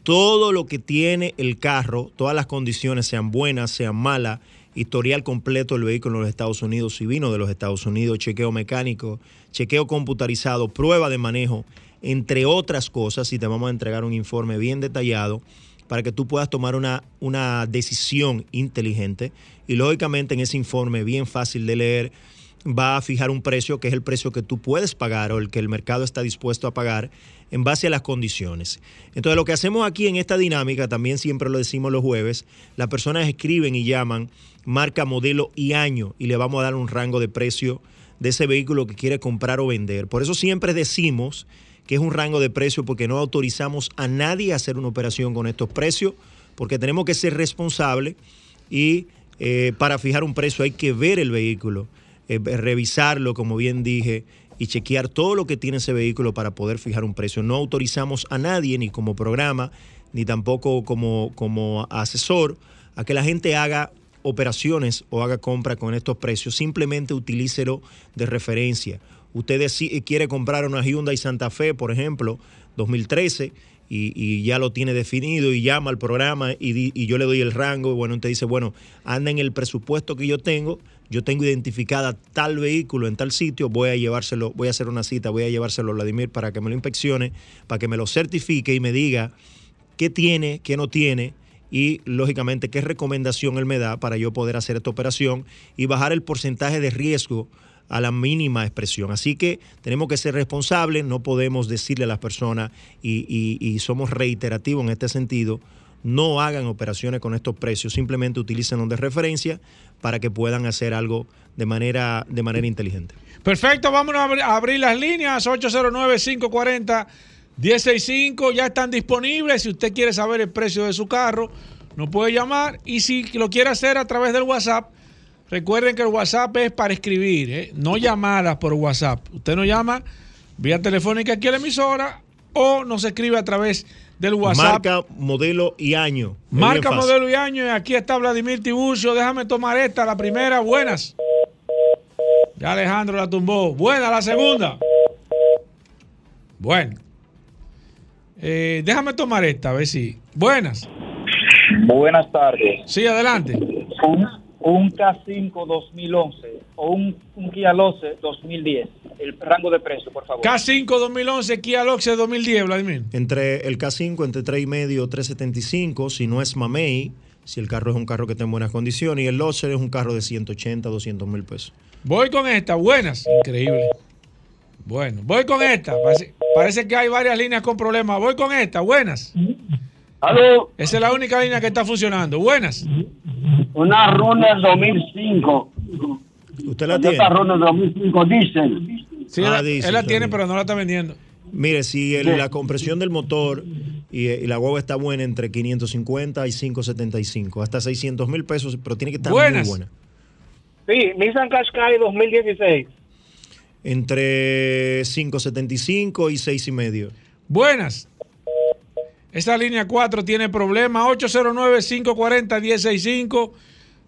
todo lo que tiene el carro, todas las condiciones, sean buenas, sean malas, historial completo del vehículo en los Estados Unidos, si vino de los Estados Unidos, chequeo mecánico, chequeo computarizado, prueba de manejo, entre otras cosas, y te vamos a entregar un informe bien detallado para que tú puedas tomar una, una decisión inteligente. Y lógicamente en ese informe, bien fácil de leer, va a fijar un precio que es el precio que tú puedes pagar o el que el mercado está dispuesto a pagar en base a las condiciones. Entonces lo que hacemos aquí en esta dinámica, también siempre lo decimos los jueves, las personas escriben y llaman marca, modelo y año y le vamos a dar un rango de precio de ese vehículo que quiere comprar o vender. Por eso siempre decimos que es un rango de precio porque no autorizamos a nadie a hacer una operación con estos precios, porque tenemos que ser responsables y eh, para fijar un precio hay que ver el vehículo, eh, revisarlo, como bien dije, y chequear todo lo que tiene ese vehículo para poder fijar un precio. No autorizamos a nadie, ni como programa, ni tampoco como, como asesor, a que la gente haga operaciones o haga compra con estos precios. Simplemente utilícelo de referencia. Usted quiere comprar una Hyundai Santa Fe, por ejemplo, 2013, y, ya lo tiene definido y llama al programa y, y, yo le doy el rango y bueno, usted dice, bueno, anda en el presupuesto que yo tengo, yo tengo identificada tal vehículo en tal sitio, voy a llevárselo, voy a hacer una cita, voy a llevárselo a Vladimir para que me lo inspeccione, para que me lo certifique y me diga qué tiene, qué no tiene y lógicamente qué recomendación él me da para yo poder hacer esta operación y bajar el porcentaje de riesgo a la mínima expresión. Así que tenemos que ser responsables, no podemos decirle a las personas y, somos reiterativos en este sentido, no hagan operaciones con estos precios, simplemente utilicen de referencia para que puedan hacer algo de manera, de manera inteligente. Perfecto, vamos a abrir, a abrir las líneas 809-540-165, ya están disponibles, si usted quiere saber el precio de su carro, nos puede llamar y si lo quiere hacer a través del WhatsApp, recuerden que el WhatsApp es para escribir, ¿eh? no llamadas por WhatsApp. Usted nos llama vía telefónica aquí a la emisora o nos escribe a través del WhatsApp. Marca, modelo y año. Es Marca, modelo y año. Y aquí está Vladimir Tiburcio. Déjame tomar esta, la primera. Buenas. Ya Alejandro la tumbó. Buena la segunda. Bueno. Eh, déjame tomar esta, a ver si. Buenas. Buenas tardes. Sí, adelante. Un, un K5 2011 o un, un Kia Loce 2010. El rango de precio, por favor. K5 2011, Kia Loxe 2010, Vladimir. Entre el K5, entre 3,5 375, si no es Mamey, si el carro es un carro que está en buenas condiciones, y el Loser es un carro de 180, 200 mil pesos. Voy con esta, buenas. Increíble. Bueno, voy con esta. Parece, parece que hay varias líneas con problemas. Voy con esta, buenas. Aló. Esa es la única línea que está funcionando. Buenas. Una Runner 2005. ¿Usted la Toyota Runner 2005 diésel. Sí, Ah, él, dice, él la tiene, pero no la está vendiendo. Mire, si el- la compresión del motor y, y la guagua está buena entre 550 y 575, hasta 600 mil pesos, pero tiene que estar Buenas. muy buena. Sí, Nissan Qashqai 2016. Entre 575 y 6 y medio. Buenas. Esta línea 4 tiene problemas. 809-540-1065.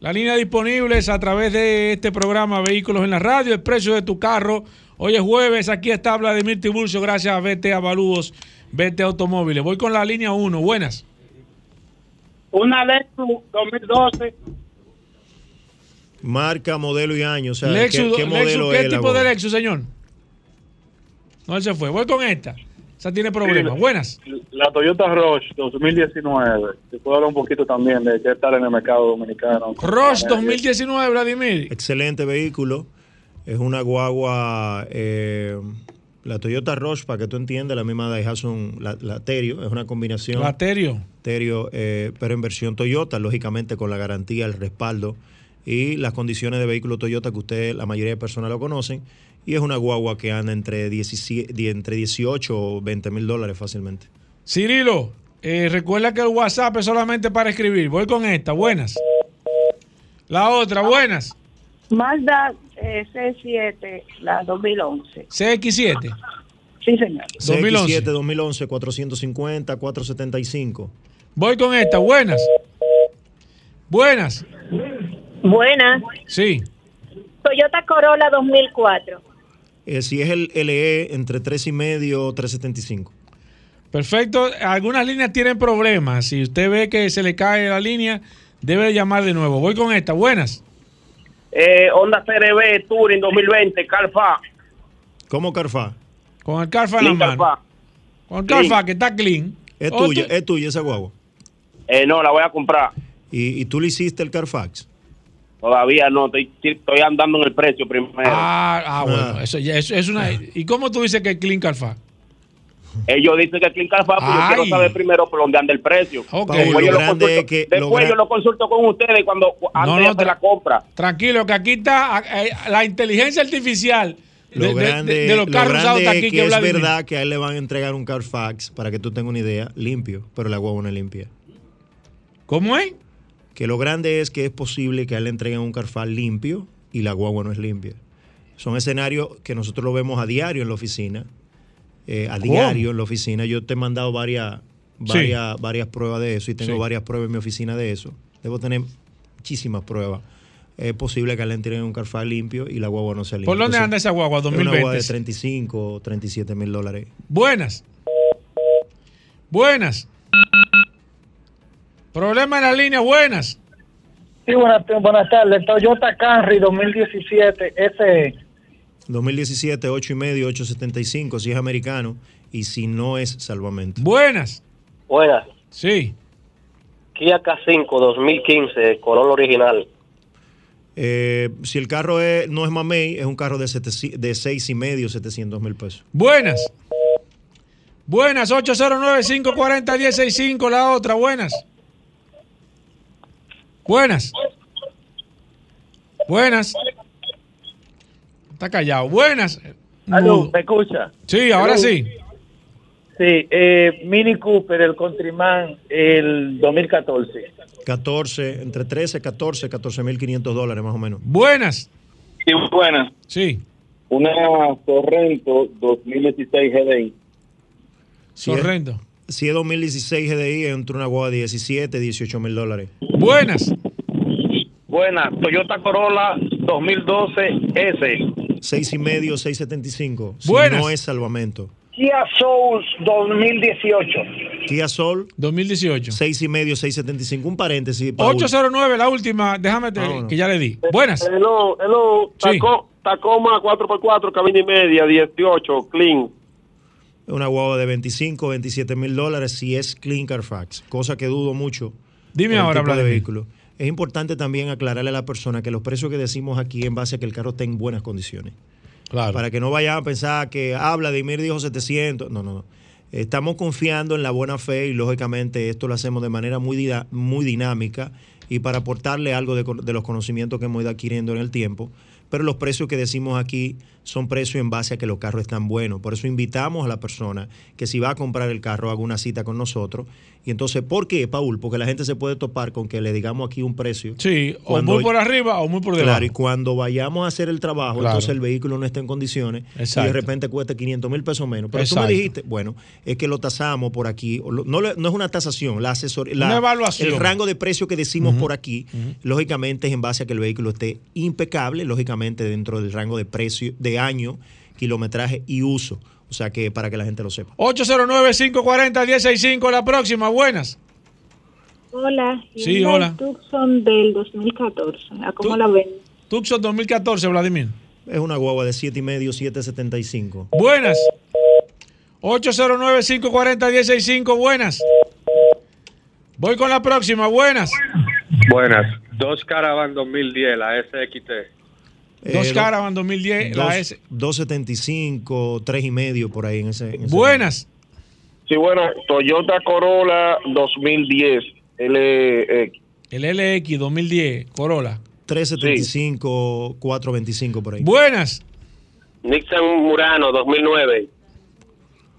La línea disponible es a través de este programa Vehículos en la Radio. El precio de tu carro. Hoy es jueves. Aquí está Vladimir Tiburcio. Gracias a BT Avalúos, BT Automóviles. Voy con la línea 1. Buenas. Una Lexus 2012. Marca, modelo y año. O sea, Lexus, ¿qué, qué Lexus, modelo ¿qué es la tipo de? Lexus, señor? No, él se fue. Voy con esta. Esa tiene problemas. Buenas. La Toyota Rush 2019. Se puede hablar un poquito también de qué tal en el mercado dominicano. Roche 2019, Vladimir. Excelente vehículo. Es una guagua. eh, la Toyota Rush, para que tú entiendas, la misma Daihatsu, la, la Terio, es una combinación. La Terio. Terio, eh, pero en versión Toyota, lógicamente con la garantía, el respaldo y las condiciones de vehículo Toyota que usted, la mayoría de personas lo conocen. Y es una guagua que anda entre, 17 die- entre 18 o 20 mil dólares fácilmente. Cirilo, eh, recuerda que el WhatsApp es solamente para escribir. Voy con esta. Buenas. La otra, buenas. Mazda eh, C7, la 2011. CX7. Sí, señor. 2011. 2011, 450, 475. Voy con esta. Buenas. Buenas. Buenas. Sí. Toyota Corolla 2004. Eh, si es el LE, entre 3 y medio, 375. Perfecto. Algunas líneas tienen problemas. Si usted ve que se le cae la línea, debe llamar de nuevo. Voy con esta. Buenas. Eh, Honda CRB Touring 2020, Calfa. ¿Cómo Carfa? Con el Carfa en la Clean mano. Carfa. Con el Carfa, que está clean. Es tuya, tú- es tuya esa guagua. Eh, no, la voy a comprar. ¿Y, y tú le hiciste el Carfax? Todavía no, estoy, estoy andando en el precio primero. Ah, ah, bueno. Eso, ya- eso es una. ¿Y cómo tú dices que es clean Carfa? Ellos dicen que Clean Calfa, pues yo quiero saber primero por dónde anda el precio. Ok. Después, yo, lo lo grande consulto, es que- después lo gran- yo lo consulto con ustedes cuando antes No, de no, la compra. Tranquilo, que aquí está eh, la inteligencia artificial de, Lo de- grande, de- de los lo carros grande usados está es aquí que que es Vladimir. verdad que a él le van a entregar un Carfax, para que tú tengas una idea, limpio, pero la guagua no es limpia. ¿Cómo es? Que lo grande es que es posible que a él le entreguen un Carfax limpio y la guagua no es limpia. Son escenarios que nosotros lo vemos a diario en la oficina. eh, a diario en la oficina. Yo te he mandado varias, Sí. varias, varias pruebas de eso y tengo Sí. varias pruebas en mi oficina de eso. Debo tener muchísimas pruebas. Es posible que a él le entreguen un Carfax limpio y la guagua no sea limpia. ¿Por dónde Entonces, anda esa guagua es Una guagua de 2020? 35 o 37 mil dólares. Buenas. Buenas. Problema en la línea, buenas. Sí, buenas, buenas tardes. Toyota Camry 2017 SE. 2017, 8 y medio, 875, si es americano y si no es salvamento. Buenas. Buenas. Sí. Kia K5 2015, color original. Eh, si el carro es- no es mamey, es un carro de, sete- de 6 y medio, 700 mil pesos. Buenas. Buenas, 809-540-1065, la otra, buenas. Buenas. Buenas. Está callado. Buenas. Aló. ¿me escucha? Sí, ahora Aló. sí. Sí, eh, Mini Cooper, el Countryman, el 2014. 14, entre 13, 14, 14.500 dólares más o menos. Buenas. Sí, buenas. Sí. Una Sorrento 2016 GDI. Si es- Sorrento. Si es 2016 GDI, es entre una guagua de 17, 18 mil dólares. Buenas. Buenas, Toyota Corolla 2012 S. Seis y medio, 675. Si Buenas. no es salvamento. Kia Soul 2018. Kia Soul. 2018. Seis y medio, 675. Un paréntesis. Paul. 809, la última, déjame te- que ya le di. Buenas. Hello, hello. Sí. Taco- Tacoma 4x4, cabina y media, 18, clean. Una guagua de 25, 27 mil dólares si es Clean Carfax. Cosa que dudo mucho. Dime ahora, tipo de vehículo. Es importante también aclararle a la persona que los precios que decimos aquí en base a que el carro esté en buenas condiciones. Claro. Para que no vayan a pensar que habla de Vladimir dijo 700. No, no, no. Estamos confiando en la buena fe y lógicamente esto lo hacemos de manera muy, dinámica y para aportarle algo de los conocimientos que hemos ido adquiriendo en el tiempo. Pero los precios que decimos aquí son precios en base a que los carros están buenos. Por eso invitamos a la persona que si va a comprar el carro haga una cita con nosotros. Y entonces, ¿por qué, Paul? Porque la gente se puede topar con que le digamos aquí un precio. Sí, o muy por arriba o muy por debajo. Claro, y cuando vayamos a hacer el trabajo, Claro. entonces el vehículo no está en condiciones y de repente cuesta 500 mil pesos menos. Pero tú Exacto. me dijiste, bueno, es que lo tasamos por aquí. no, no es una tasación, la asesoría. Una evaluación. El rango de precio que decimos por aquí, lógicamente es en base a que el vehículo esté impecable, lógicamente dentro del rango de precio, de año, kilometraje y uso. O sea que para que la gente lo sepa. 809-540-165, la próxima. Buenas. Hola. Sí, hola. Tucson del 2014. ¿A cómo la ven? Tucson 2014, Vladimir. Es una guagua de 7,5, 7,75. Buenas. 809-540-165, buenas. Voy con la próxima, buenas. Buenas. Dos Caravan 2010, la SXT. Dos Eh, Caravan 2010, la dos- S. 275, 3 y medio por ahí en ese. en ese- Buenas. Sí, buenas, Toyota Corolla 2010 LX. El LX 2010, Corolla. 375, 425 por ahí. Buenas. Nixon Murano 2009.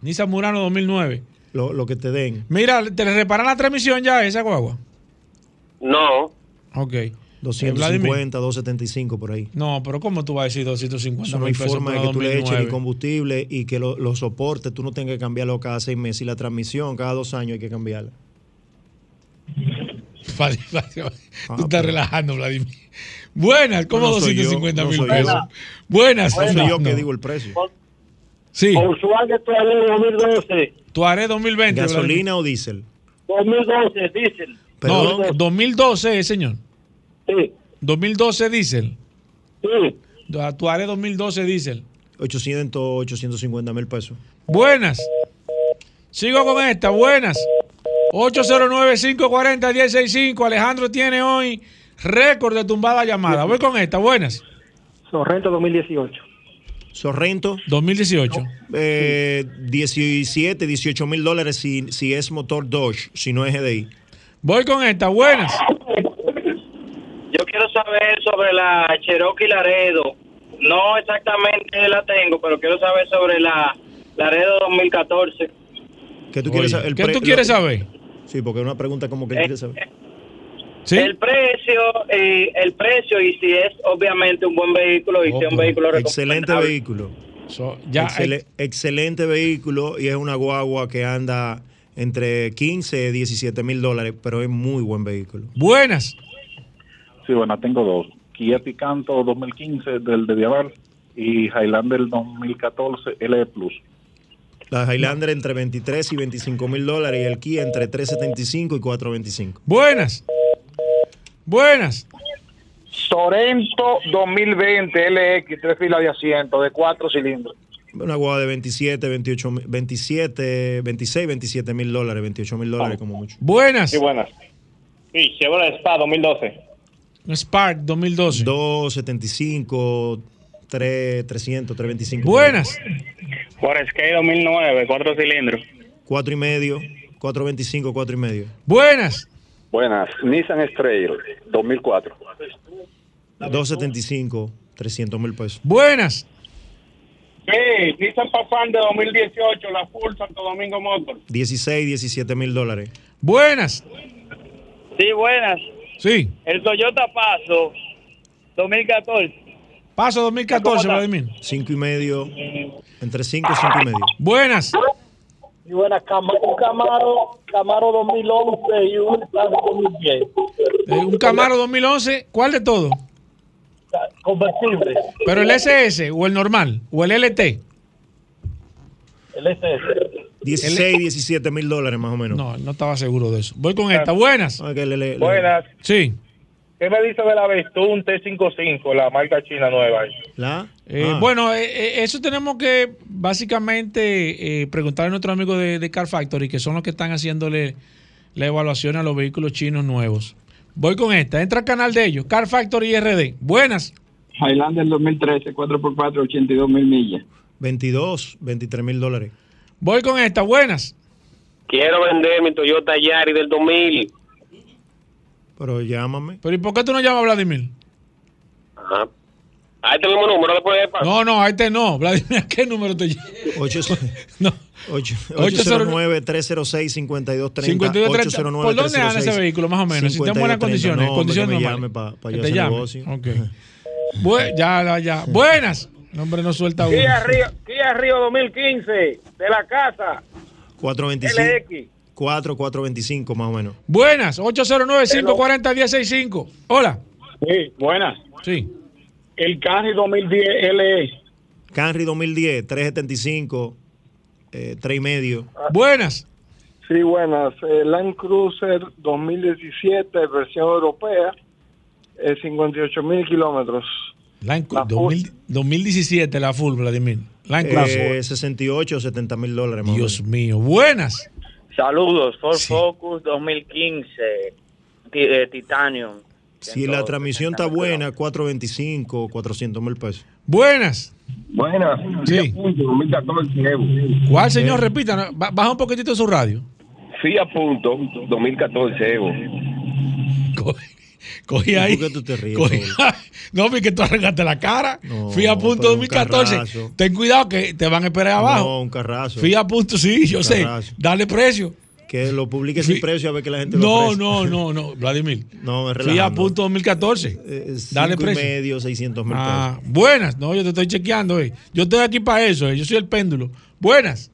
Nissan Murano 2009. Lo, lo que te den. Mira, ¿te le reparan la transmisión ya esa guagua? No. Ok. 250, 275 por ahí. No, pero ¿cómo tú vas a decir 250 Eso no hay pesos forma de que tú le eches 2009? ni combustible y que lo, lo soporte. Tú no tengas que cambiarlo cada seis meses. Y la transmisión cada dos años hay que cambiarla. Vale, vale, vale. Ah, Tú estás relajando, Vladimir. Buenas, ¿cómo No soy yo, 250 no mil soy pesos? yo. Buenas. No soy yo que No. digo el precio. Sí. Volkswagen Touareg 2012. Tuareg 2020. ¿Gasolina o diésel? 2012, diésel. No, 2012, señor. Sí. 2012 diésel. Sí. Tuareg 2012 diésel. 800, 850 mil pesos. Buenas. Sigo con esta. Buenas. 809-540-165. Alejandro tiene hoy récord de tumbada llamada. Voy con esta. Buenas. Sorrento 2018. Sorrento. 2018. Eh, 17, 18 mil dólares si, si es motor Dodge, si no es GDI. Voy con esta. Buenas. Sobre la Cherokee Laredo. No exactamente la tengo, pero quiero saber sobre la Laredo 2014. ¿Qué tú Oye, quieres, saber? El ¿qué tú quieres lo- saber? Sí, porque es una pregunta como que Eh, quiere saber. El precio, y el precio y si es obviamente un buen vehículo y si es un vehículo Excelente vehículo. ya, Excele- excelente vehículo y es una guagua que anda entre 15 y 17 mil dólares, pero es muy buen vehículo. Buenas. Sí, bueno, tengo dos. Kia Picanto 2015 del de Diabar y Highlander 2014 LE Plus. La Highlander entre 23 y 25 mil dólares y el Kia entre 375 y 425. Buenas. Buenas. Sorento 2020 LX, tres filas de asiento de cuatro cilindros. Una guagua de 27, 28, mil- 27, 26, 27 mil dólares, 28 mil dólares como mucho. Buenas. Sí, buenas. Sí, Chevrolet Spa 2012. Spark 2012. 275, 3, 300, 325. Buenas. Forescape 2009, cuatro cilindros. 4 y medio, 425, 4 y medio. Buenas. Buenas, Nissan Strail 2004. 275, 300 mil pesos. Buenas. Sí, Nissan Pathfinder 2018, la Full Santo Domingo Motor. 16, 17 mil dólares. Buenas. Sí, buenas. Sí. El Toyota Paso 2014. Paso 2014, Vladimir. Cinco y medio. Entre 5 y 5 y medio. Buenas. Y buenas, un Camaro, Camaro 2011 y un Camaro 2010. Eh, un Camaro 2011, ¿cuál de todo? Convertible. ¿Pero el SS o el normal? ¿O el LT? El SS. 16, 17 mil dólares más o menos. No, no estaba seguro de eso. Voy con esta. Buenas. Buenas. Sí. ¿Qué me dice de la Vestun T55, la marca china nueva? ¿La? Eh, Ah. Bueno, eh, eh, eso tenemos que básicamente eh, preguntarle a nuestros amigos de, de Car Factory, que son los que están haciéndole la evaluación a los vehículos chinos nuevos. Voy con esta. Entra al canal de ellos, Car Factory RD. Buenas. Highlander 2013, 4x4, 82 mil millas. 22, 23 mil dólares. Voy con esta. Buenas. Quiero vender mi Toyota Yari del 2000. Pero llámame. Pero ¿y por qué tú no llamas a Vladimir? Ajá. A este mismo número le puede pasar. No, no, a este no. Vladimir, ¿a qué número te llama? 809 306 5230 5230. ¿Por dónde anda ese vehículo, más o menos? Si está en buenas condiciones, no, condiciones que me llame para Que yo hacer negocio. Ok. Bu- ya, ya, ya. Buenas. No, hombre, no suelta uno. Kia Río, Kia Río 2015, de la casa. 425. LX. 4, 425 más o menos. Buenas. 809-540-1065. Hola. Sí, buenas. Sí. El Camry 2010 LE. Camry 2010, 375, eh, 3 y medio. Buenas. Sí, buenas. Eh, Land Cruiser 2017, versión europea, eh, 58 mil kilómetros. Land Cru- 2000 2017, la full, Vladimir. Land Cruiser. Eh, 68, 70 mil dólares más Dios mío. Buenas. Saludos, Ford Focus 2015, ti- eh, Titanium. Si la transmisión está buena, 425, 400 mil pesos. Buenas. Buenas. Sí. 2014 Evo. ¿Cuál, señor? Repita. ¿no? Ba- Baja un poquitito su radio. Fiat Punto 2014 Evo. Cogí ahí. ¿Por qué tú te ríes? Cogí- no, porque tú arreglaste la cara. Fui a punto pero un 2014. carrazo. Ten cuidado que te van a esperar abajo. No, un carrazo. Fui a punto, sí, yo sé. Dale precio. Que lo publique sin precio a ver que la gente lo No, no, no, no, Vladimir. No, es Fui a punto 2014. Eh, Dale cinco y precio. medio, 600 mil Ah, buenas. No, yo te estoy chequeando. eh. Yo estoy aquí para eso. eh. Yo soy el péndulo. Buenas.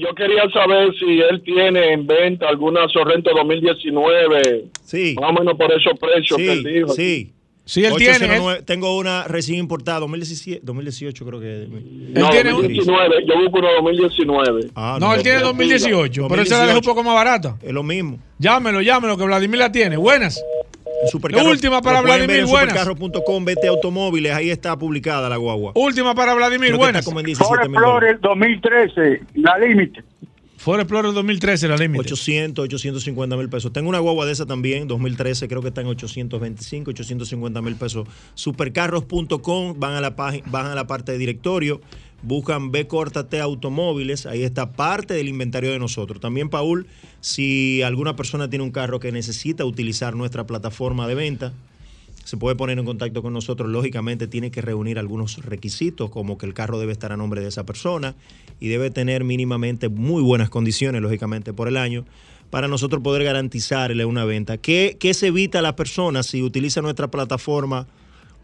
Yo quería saber si él tiene en venta alguna Sorrento 2019. Sí. Más o menos por esos precios que él Sí, dijo. sí. Sí, él tiene, 809, Tengo una recién importada, 2017, 2018 creo que. No, 2019. Yo busco una 2019. Ah, No, él tiene 2018, pero él se la dejó un poco más barata. Es lo mismo. Llámelo, llámelo, que Vladimir la tiene. Buenas. Supercarro- última para Vladimir, en buenas. Supercarro.com, vete automóviles, ahí está publicada la guagua. Última para Vladimir, buenas. está como en 17 mil dólares. 2013, la límite. Ford Explorer 2013, la límite. 800, 850 mil pesos. Tengo una guagua de esa también, 2013, creo que está en 825, 850 mil pesos. Supercarros.com, van a la página, van a la parte de directorio, buscan B T automóviles, ahí está parte del inventario de nosotros. También, Paul, si alguna persona tiene un carro que necesita utilizar nuestra plataforma de venta, se puede poner en contacto con nosotros. Lógicamente tiene que reunir algunos requisitos, como que el carro debe estar a nombre de esa persona y debe tener mínimamente muy buenas condiciones, lógicamente, por el año, para nosotros poder garantizarle una venta. ¿Qué, qué se evita a las personas si utilizan nuestra plataforma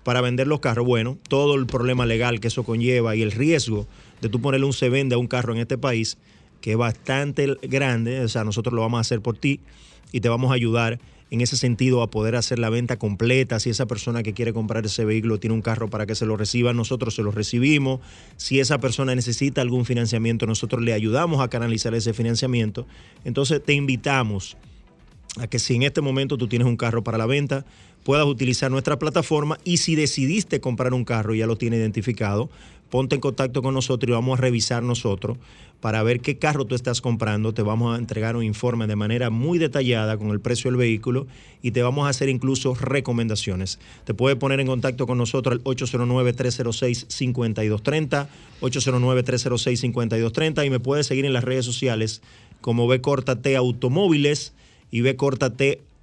para vender los carros? Bueno, todo el problema legal que eso conlleva y el riesgo de tú ponerle un se vende a un carro en este país, que es bastante grande, o sea, nosotros lo vamos a hacer por ti y te vamos a ayudar en ese sentido a poder hacer la venta completa. Si esa persona que quiere comprar ese vehículo tiene un carro para que se lo reciba, nosotros se lo recibimos. Si esa persona necesita algún financiamiento, nosotros le ayudamos a canalizar ese financiamiento. Entonces te invitamos a que si en este momento tú tienes un carro para la venta, puedas utilizar nuestra plataforma y si decidiste comprar un carro y ya lo tiene identificado, ponte en contacto con nosotros y vamos a revisar nosotros para ver qué carro tú estás comprando. Te vamos a entregar un informe de manera muy detallada con el precio del vehículo y te vamos a hacer incluso recomendaciones. Te puedes poner en contacto con nosotros al 809-306-5230, 809-306-5230 y me puedes seguir en las redes sociales como B Corta Automóviles y B Corta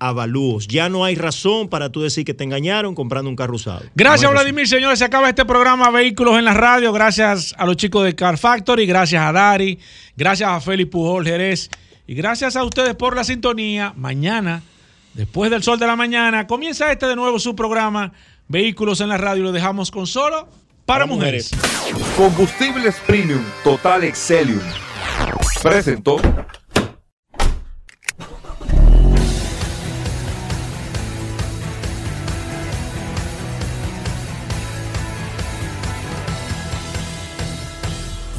avalúos. Ya no hay razón para tú decir que te engañaron comprando un carro usado. Gracias, No razón. Vladimir. Señores, se acaba este programa Vehículos en la Radio. Gracias a los chicos de Car Factory, gracias a Dari, gracias a Félix Pujol Jerez y gracias a ustedes por la sintonía. Mañana, después del sol de la mañana, comienza este de nuevo su programa Vehículos en la Radio. Lo dejamos con solo para, mujeres. Combustibles Premium Total Excelium. Presentó.